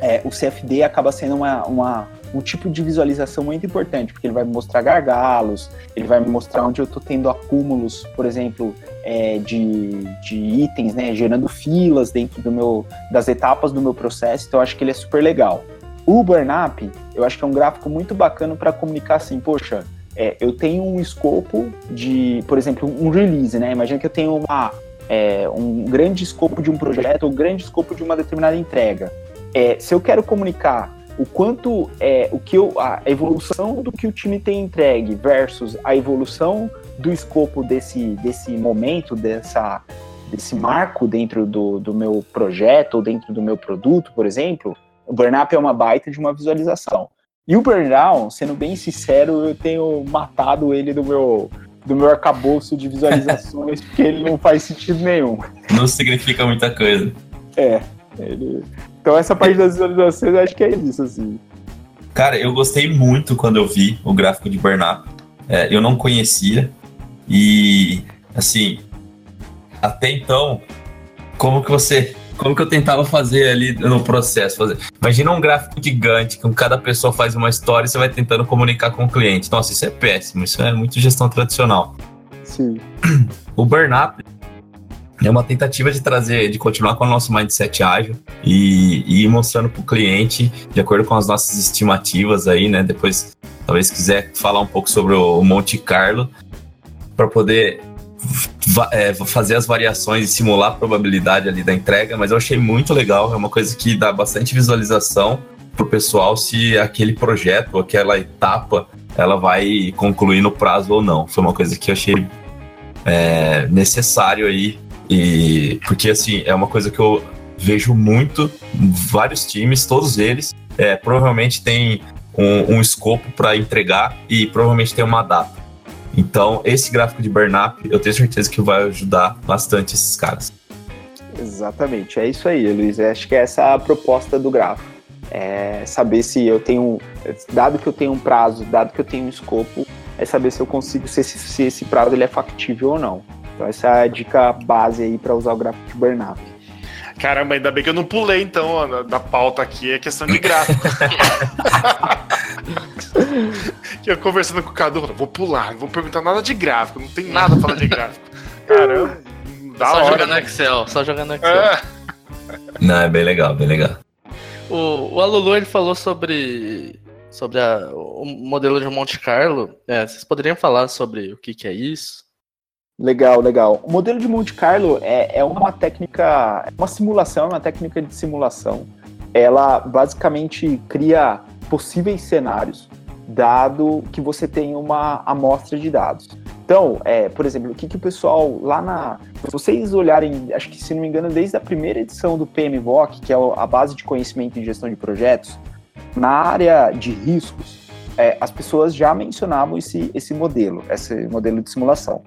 D: é, o CFD acaba sendo uma, uma, um tipo de visualização muito importante, porque ele vai me mostrar gargalos, ele vai me mostrar onde eu estou tendo acúmulos, por exemplo, é, de, de itens, né, gerando filas dentro do meu, das etapas do meu processo, então eu acho que ele é super legal. O Burnup, eu acho que é um gráfico muito bacana para comunicar assim, poxa, é, eu tenho um escopo de, por exemplo, um release, né? Imagina que eu tenho uma, é, um grande escopo de um projeto ou um grande escopo de uma determinada entrega. É, se eu quero comunicar o quanto é o que eu, a evolução do que o time tem entregue versus a evolução do escopo desse, desse momento, dessa, desse marco dentro do, do meu projeto ou dentro do meu produto, por exemplo, o burn-up é uma baita de uma visualização. E o burn-down, sendo bem sincero, eu tenho matado ele do meu, do meu arcabouço de visualizações, porque ele não faz sentido nenhum.
C: Não significa muita coisa.
D: É, ele, então essa parte das visualizações eu acho que é isso, assim.
C: Cara, eu gostei muito quando eu vi o gráfico de Bernard. É, eu não conhecia. E assim, até então, como que você. Como que eu tentava fazer ali no processo? Fazer? Imagina um gráfico gigante, com cada pessoa faz uma história e você vai tentando comunicar com o cliente. Nossa, isso é péssimo, isso é muito gestão tradicional.
D: Sim.
C: O Bernard é uma tentativa de trazer, de continuar com o nosso mindset ágil e, e ir mostrando para o cliente, de acordo com as nossas estimativas aí, né? Depois, talvez quiser falar um pouco sobre o Monte Carlo, para poder é, fazer as variações e simular a probabilidade ali da entrega, mas eu achei muito legal, é uma coisa que dá bastante visualização para o pessoal se aquele projeto, aquela etapa, ela vai concluir no prazo ou não. Foi uma coisa que eu achei é, necessário aí e porque assim, é uma coisa que eu vejo muito vários times, todos eles, é, provavelmente tem um, um escopo para entregar e provavelmente tem uma data. Então, esse gráfico de burn-up, eu tenho certeza que vai ajudar bastante esses caras.
D: Exatamente, é isso aí, Luiz. Eu acho que essa é a proposta do gráfico. É saber se eu tenho, dado que eu tenho um prazo, dado que eu tenho um escopo, é saber se eu consigo, se esse, se esse prazo ele é factível ou não. Então essa é a dica base aí para usar o gráfico de burn-up.
A: Caramba, ainda bem que eu não pulei, então, ó, da pauta aqui, é questão de gráfico. que eu conversando com o Cadu, vou pular, não vou perguntar nada de gráfico, não tem nada pra falar de gráfico. Caramba,
B: da só hora. Só jogar no Excel, só jogar no Excel. É.
C: Não, é bem legal, bem legal.
B: O, o Alulu, ele falou sobre, sobre a, o modelo de Monte Carlo. É, vocês poderiam falar sobre o que, que é isso?
D: Legal, legal. O modelo de Monte Carlo é, é uma técnica, é uma simulação, é uma técnica de simulação. Ela basicamente cria possíveis cenários, dado que você tem uma amostra de dados. Então, é, por exemplo, o que, que o pessoal lá na. Se vocês olharem, acho que se não me engano, desde a primeira edição do PMBOK, que é a base de conhecimento em gestão de projetos, na área de riscos, é, as pessoas já mencionavam esse, esse modelo, esse modelo de simulação.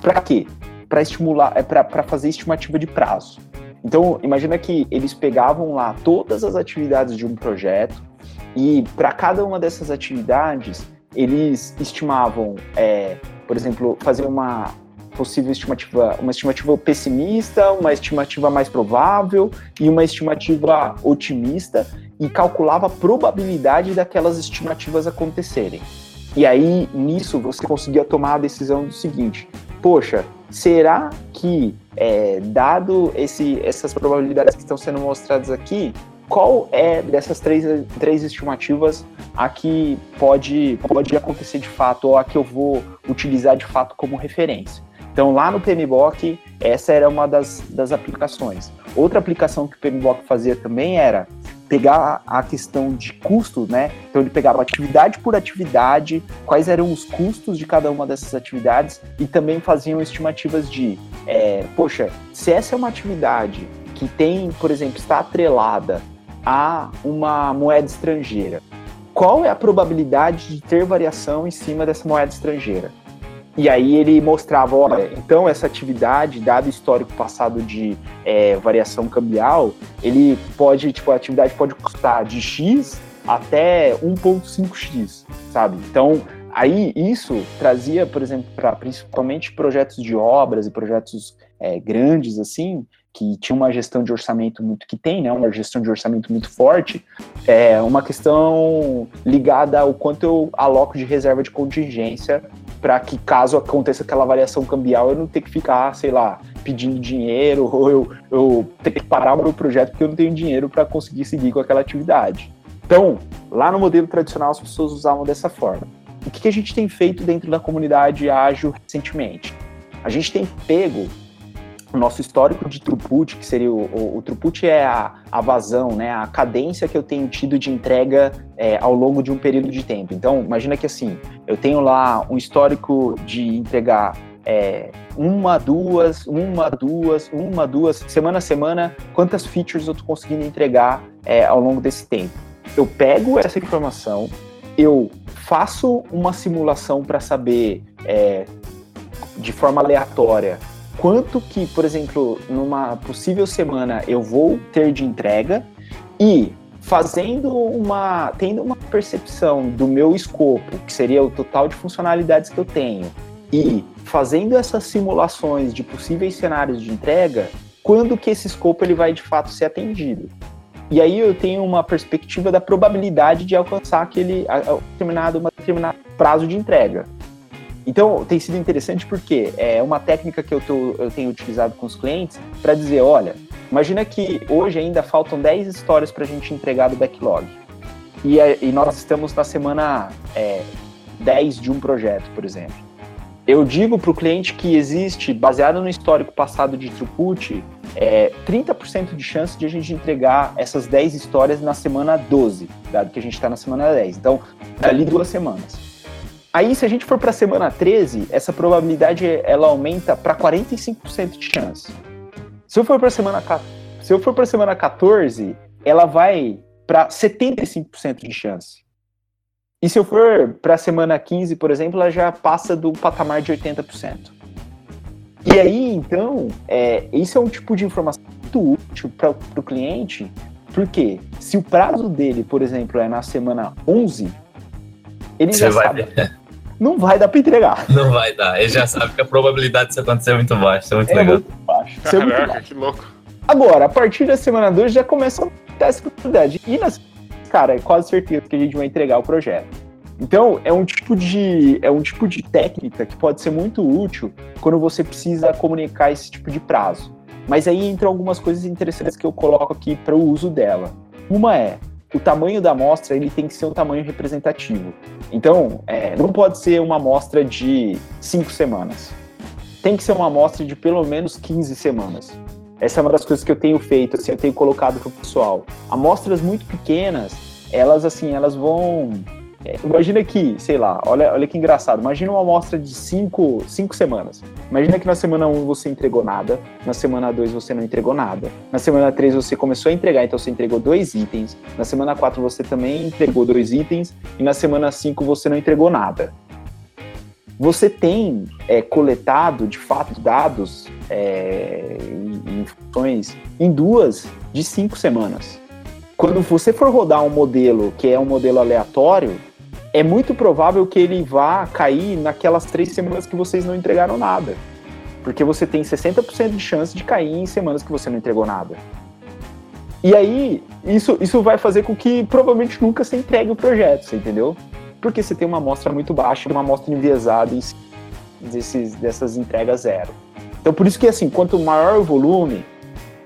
D: Para quê? Para estimular, é para fazer estimativa de prazo. Então, imagina que eles pegavam lá todas as atividades de um projeto e para cada uma dessas atividades eles estimavam, é, por exemplo, fazer uma possível estimativa, uma estimativa pessimista, uma estimativa mais provável e uma estimativa otimista e calculava a probabilidade daquelas estimativas acontecerem. E aí, nisso, você conseguia tomar a decisão do seguinte: poxa, será que, é, dado esse, essas probabilidades que estão sendo mostradas aqui, qual é dessas três, três estimativas a que pode, pode acontecer de fato ou a que eu vou utilizar de fato como referência? Então, lá no PMBOK, essa era uma das, das aplicações. Outra aplicação que o PMBOK fazia também era pegar a questão de custo, né? Então ele pegava atividade por atividade, quais eram os custos de cada uma dessas atividades e também faziam estimativas de, é, poxa, se essa é uma atividade que tem, por exemplo, está atrelada a uma moeda estrangeira, qual é a probabilidade de ter variação em cima dessa moeda estrangeira? E aí ele mostrava, olha, então essa atividade, dado o histórico passado de é, variação cambial, ele pode, tipo, a atividade pode custar de X até 1.5x, sabe? Então, aí isso trazia, por exemplo, para principalmente projetos de obras e projetos é, grandes, assim, que tinha uma gestão de orçamento muito que tem, né, uma gestão de orçamento muito forte, é uma questão ligada ao quanto eu aloco de reserva de contingência para que caso aconteça aquela variação cambial eu não ter que ficar, sei lá, pedindo dinheiro ou eu, eu ter que parar o meu projeto porque eu não tenho dinheiro para conseguir seguir com aquela atividade. Então, lá no modelo tradicional as pessoas usavam dessa forma. O que, que a gente tem feito dentro da comunidade ágil recentemente? A gente tem pego o nosso histórico de throughput, que seria o, o, o throughput é a, a, vazão, né, a cadência que eu tenho tido de entrega é, ao longo de um período de tempo. Então, imagina que assim, eu tenho lá um histórico de entregar é, uma, duas, uma, duas, uma, duas, semana a semana, quantas features eu estou conseguindo entregar é, ao longo desse tempo. Eu pego essa informação, eu faço uma simulação para saber é, de forma aleatória quanto que, por exemplo, numa possível semana eu vou ter de entrega e fazendo uma, tendo uma percepção do meu escopo, que seria o total de funcionalidades que eu tenho, e fazendo essas simulações de possíveis cenários de entrega, quando que esse escopo ele vai de fato ser atendido. E aí eu tenho uma perspectiva da probabilidade de alcançar aquele determinado, uma determinado prazo de entrega. Então, tem sido interessante porque é uma técnica que eu, tô, eu tenho utilizado com os clientes para dizer: olha, imagina que hoje ainda faltam 10 histórias para a gente entregar do backlog. E, é, e, nós estamos na semana é, 10 de um projeto, por exemplo. Eu digo para o cliente que existe, baseado no histórico passado de throughput, é, 30% de chance de a gente entregar essas 10 histórias na semana 12, dado que a gente está na semana 10. Então, dali duas semanas. Aí, se a gente for para a semana 13, essa probabilidade ela aumenta para 45% de chance. Se eu for para a semana, Se eu for para semana 14, ela vai para 75% de chance. E se eu for para a semana 15, por exemplo, ela já passa do patamar de 80%. E aí, então, é, esse é um tipo de informação muito útil para o cliente, porque se o prazo dele, por exemplo, é na semana 11, ele Você já vai sabe. Não vai dar para entregar.
C: Não vai dar. Ele já sabe que a probabilidade disso acontecer é muito baixa. É muito é legal. Muito baixo.
A: Caraca, é muito baixo. que louco.
D: Agora, a partir da semana 2 já começa a ter essa probabilidade. E nas cara, é quase certeza que a gente vai entregar o projeto. Então, é um tipo de é um tipo de técnica que pode ser muito útil quando você precisa comunicar esse tipo de prazo. Mas aí entram algumas coisas interessantes que eu coloco aqui para o uso dela. Uma é o tamanho da amostra ele tem que ser um tamanho representativo. Então, é, não pode ser uma amostra de cinco semanas. Tem que ser uma amostra de pelo menos 15 semanas. Essa é uma das coisas que eu tenho feito, assim, eu tenho colocado para o pessoal. Amostras muito pequenas, elas assim, elas vão imagina que, sei lá, olha, olha que engraçado. Imagina uma amostra de cinco, cinco semanas. Imagina que na semana 1 um você entregou nada, na semana 2 você não entregou nada, na semana 3 você começou a entregar, então você entregou dois itens, na semana 4 você também entregou dois itens, e na semana 5 você não entregou nada. Você tem é, coletado, de fato, dados é, e, funções em duas de cinco semanas. Quando você for rodar um modelo que é um modelo aleatório, é muito provável que ele vá cair naquelas três semanas que vocês não entregaram nada. Porque você tem 60% de chance de cair em semanas que você não entregou nada. E aí, isso, isso vai fazer com que provavelmente nunca se entregue o projeto, você entendeu? Porque você tem uma amostra muito baixa, uma amostra enviesada em desses, dessas entregas zero. Então, por isso que, assim, quanto maior o volume,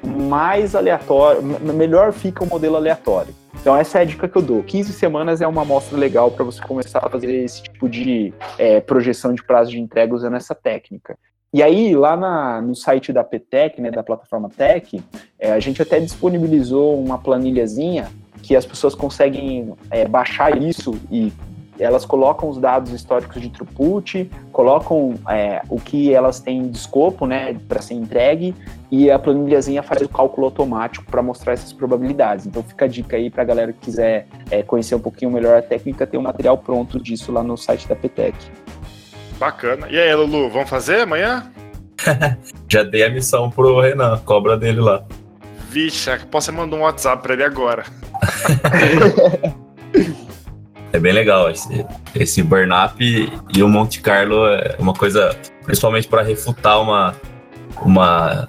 D: mais aleatório, melhor fica o modelo aleatório. Então essa é a dica que eu dou. 15 semanas é uma amostra legal para você começar a fazer esse tipo de é, projeção de prazo de entrega usando essa técnica. E aí, lá na, no site da PTEC, né, da plataforma Tech, é, a gente até disponibilizou uma planilhazinha que as pessoas conseguem é, baixar isso e elas colocam os dados históricos de throughput, colocam é, o que elas têm de escopo, né, para ser entregue, e a planilhazinha faz o cálculo automático para mostrar essas probabilidades. Então fica a dica aí para a galera que quiser é, conhecer um pouquinho melhor a técnica, tem um material pronto disso lá no site da PTEC.
A: Bacana. E aí, Lulu, vamos fazer amanhã?
C: Já dei a missão pro Renan, cobra dele lá.
A: Vixe, posso mandar um WhatsApp para ele agora.
C: é bem legal esse, esse burn-up e o Monte Carlo é uma coisa, principalmente para refutar uma, uma.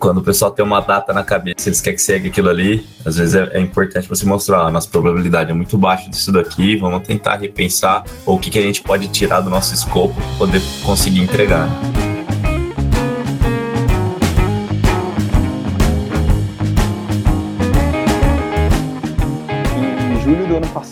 C: Quando o pessoal tem uma data na cabeça, eles querem que segue aquilo ali, às vezes é, é importante você mostrar, a nossa probabilidade é muito baixa disso daqui, vamos tentar repensar ou o que, que a gente pode tirar do nosso escopo para poder conseguir entregar.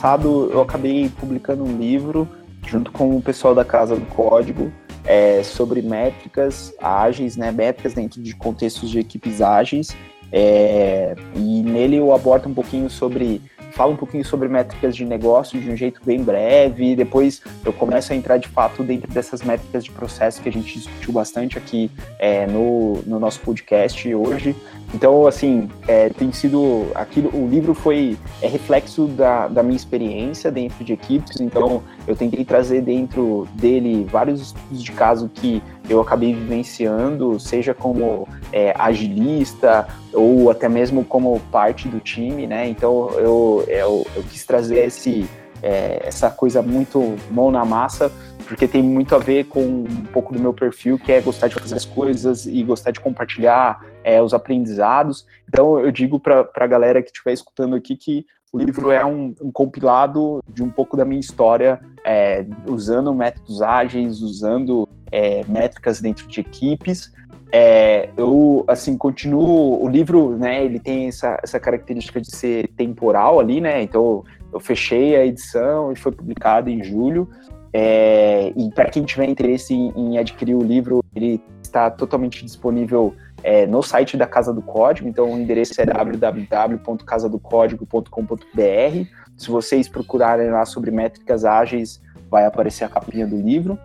D: Passado eu acabei publicando um livro junto com o pessoal da Casa do Código é, sobre métricas ágeis, né, métricas dentro de contextos de equipes ágeis. É, e nele eu abordo um pouquinho sobre fala um pouquinho sobre métricas de negócio de um jeito bem breve, depois eu começo a entrar de fato dentro dessas métricas de processo que a gente discutiu bastante aqui é, no, no nosso podcast hoje. Então, assim, é, tem sido. Aquilo, o livro foi é reflexo da, da minha experiência dentro de equipes, então eu tentei trazer dentro dele vários estudos de caso que eu acabei vivenciando, seja como é, agilista ou até mesmo como parte do time, né? Então eu, eu, eu quis trazer esse, é, essa coisa muito mão na massa, porque tem muito a ver com um pouco do meu perfil, que é gostar de fazer as coisas e gostar de compartilhar é, os aprendizados. Então eu digo para a galera que estiver escutando aqui que o livro é um, um, compilado de um pouco da minha história, é, usando métodos ágeis, usando é, métricas dentro de equipes. É, eu, assim, continuo. O livro, né, ele tem essa, essa característica de ser temporal ali, né? Então, eu fechei a edição e foi publicado em julho. É, e para quem tiver interesse em, em, adquirir o livro, ele está totalmente disponível é, no site da Casa do Código, então o endereço é www.casadocódigo.com.br. Se vocês procurarem lá sobre métricas ágeis, vai aparecer a capinha do livro.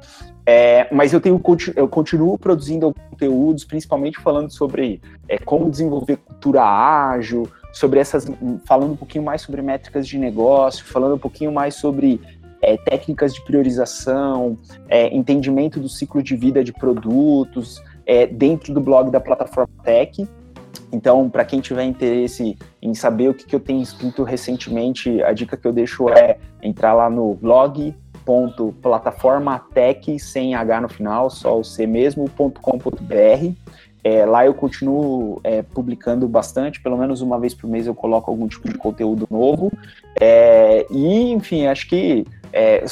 D: É, mas eu tenho eu continuo produzindo conteúdos, principalmente falando sobre é, como desenvolver cultura ágil, sobre essas, falando um pouquinho mais sobre métricas de negócio, falando um pouquinho mais sobre é, técnicas de priorização, é, entendimento do ciclo de vida de produtos, é, dentro do blog da plataforma Tech. Então, para quem tiver interesse em saber o que, que eu tenho escrito recentemente, a dica que eu deixo é entrar lá no blog.plataformatech, sem H no final, só o C mesmo.com.br. É, lá eu continuo é, publicando bastante, pelo menos uma vez por mês eu coloco algum tipo de conteúdo novo. É, e, enfim, acho que é,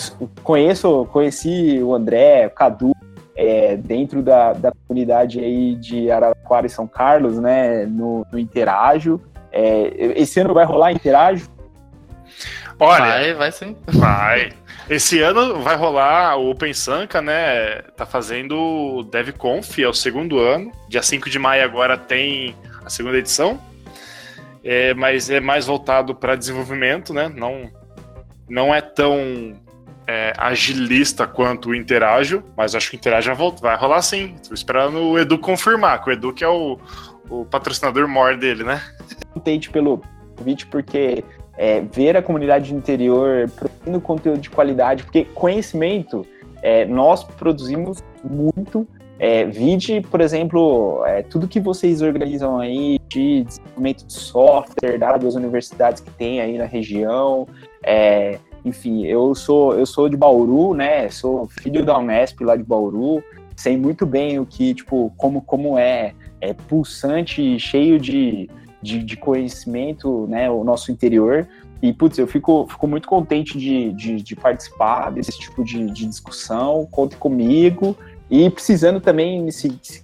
D: conheço, conheci o André, o Cadu, é, dentro da, da comunidade aí de Araraquara e São Carlos, né, no, no Interajo. É, esse ano vai rolar Interajo?
A: Olha,
B: Vai, vai sim.
A: vai. Esse ano vai rolar o Open Sanka, né? Tá fazendo o DevConf, é o segundo ano. Dia 5 de maio agora tem a segunda edição. É, mas é mais voltado para desenvolvimento, né? Não, não é tão é, agilista quanto o Interágio, mas acho que o Interágio vai, rolar sim. Tô esperando o Edu confirmar, que o Edu que é o, o patrocinador maior dele, né?
D: contente pelo convite, porque é, ver a comunidade do interior produzindo conteúdo de qualidade, porque conhecimento é, nós produzimos muito. É, vide, por exemplo, é, tudo que vocês organizam aí de desenvolvimento de software, dadas as universidades que tem aí na região. É, enfim, eu sou eu sou de Bauru, né? Sou filho da Unesp lá de Bauru. Sei muito bem o que, tipo, como, como é, é pulsante, cheio de, de, de conhecimento, né? O nosso interior. E, putz, eu fico, fico muito contente de, de, de participar desse tipo de, de discussão. Conte comigo. E precisando também,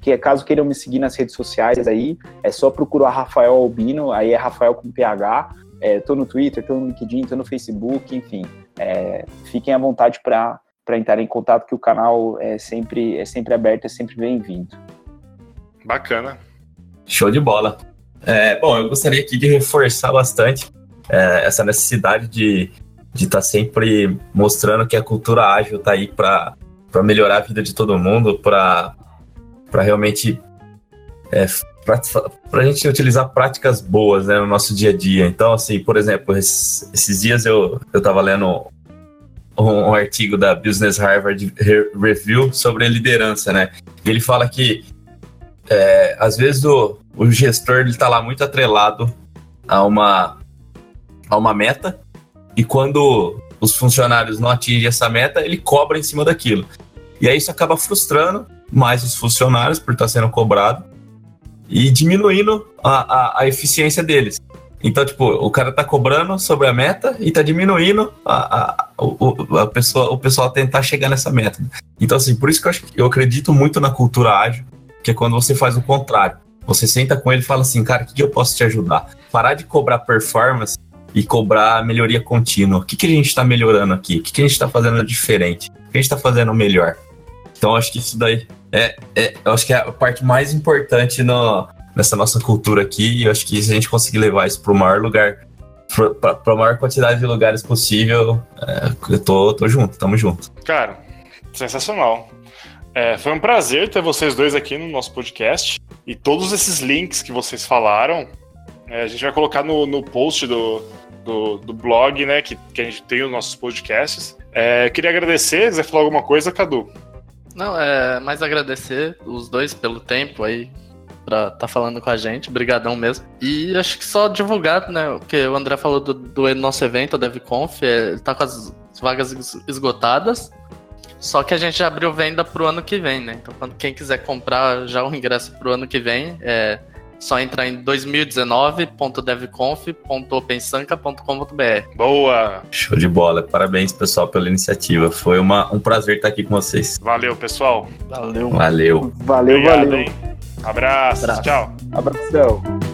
D: que caso queiram me seguir nas redes sociais aí, é só procurar Rafael Albino, aí é Rafael com PH. É, tô no Twitter, tô no LinkedIn, tô no Facebook, enfim. É, fiquem à vontade para entrar em contato, que o canal é sempre, é sempre aberto, é sempre bem-vindo.
A: Bacana.
C: Show de bola. É, bom, eu gostaria aqui de reforçar bastante é, essa necessidade de estar tá sempre mostrando que a cultura ágil está aí para melhorar a vida de todo mundo, para realmente é, para a gente utilizar práticas boas né, no nosso dia a dia. Então, assim, por exemplo, esses, esses dias eu estava lendo um, um, artigo da Business Harvard Review sobre liderança, né? E ele fala que é, às vezes o, o gestor ele está lá muito atrelado a uma, a uma meta e quando os funcionários não atingem essa meta, ele cobra em cima daquilo. E aí isso acaba frustrando mais os funcionários por estar sendo cobrado e diminuindo a, a, a, eficiência deles. Então, tipo, o cara tá cobrando sobre a meta e tá diminuindo a, a, o, a pessoa, o pessoal tentar chegar nessa meta. Então, assim, por isso que eu, acho, eu acredito muito na cultura ágil, que é quando você faz o contrário. Você senta com ele e fala assim, cara, o que, eu posso te ajudar? Parar de cobrar performance e cobrar melhoria contínua. O que, que a gente está melhorando aqui? O que, que a gente está fazendo diferente? O que a gente está fazendo melhor? Então, acho que isso daí é, é, eu acho que é a parte mais importante no, nessa nossa cultura aqui. E eu acho que se a gente conseguir levar isso para o maior lugar, para a maior quantidade de lugares possível, é, eu tô, tô junto, tamo junto.
A: Cara, sensacional. É, foi um prazer ter vocês dois aqui no nosso podcast. E todos esses links que vocês falaram, é, a gente vai colocar no, no post do, do, do, blog, né? Que, que a gente tem os nossos podcasts. É, queria agradecer, quiser falar alguma coisa, Cadu?
B: Não, é mais agradecer os dois pelo tempo aí pra estar tá falando com a gente, brigadão mesmo. E acho que só divulgar, né, o que o André falou do, do nosso evento, o DevConf, é, tá com as vagas esgotadas, só que a gente já abriu venda pro ano que vem, né, então quando quem quiser comprar já o ingresso pro ano que vem, é só entrar em 2019.devconf.opensanca.com.br.
A: Boa!
C: Show de bola. Parabéns, pessoal, pela iniciativa. Foi uma, um prazer estar aqui com vocês.
A: Valeu, pessoal.
B: Valeu.
C: Valeu.
D: Valeu,
A: Obrigado,
D: valeu.
A: Hein? Abraço.
B: Abraço.
A: Tchau.
D: Abração.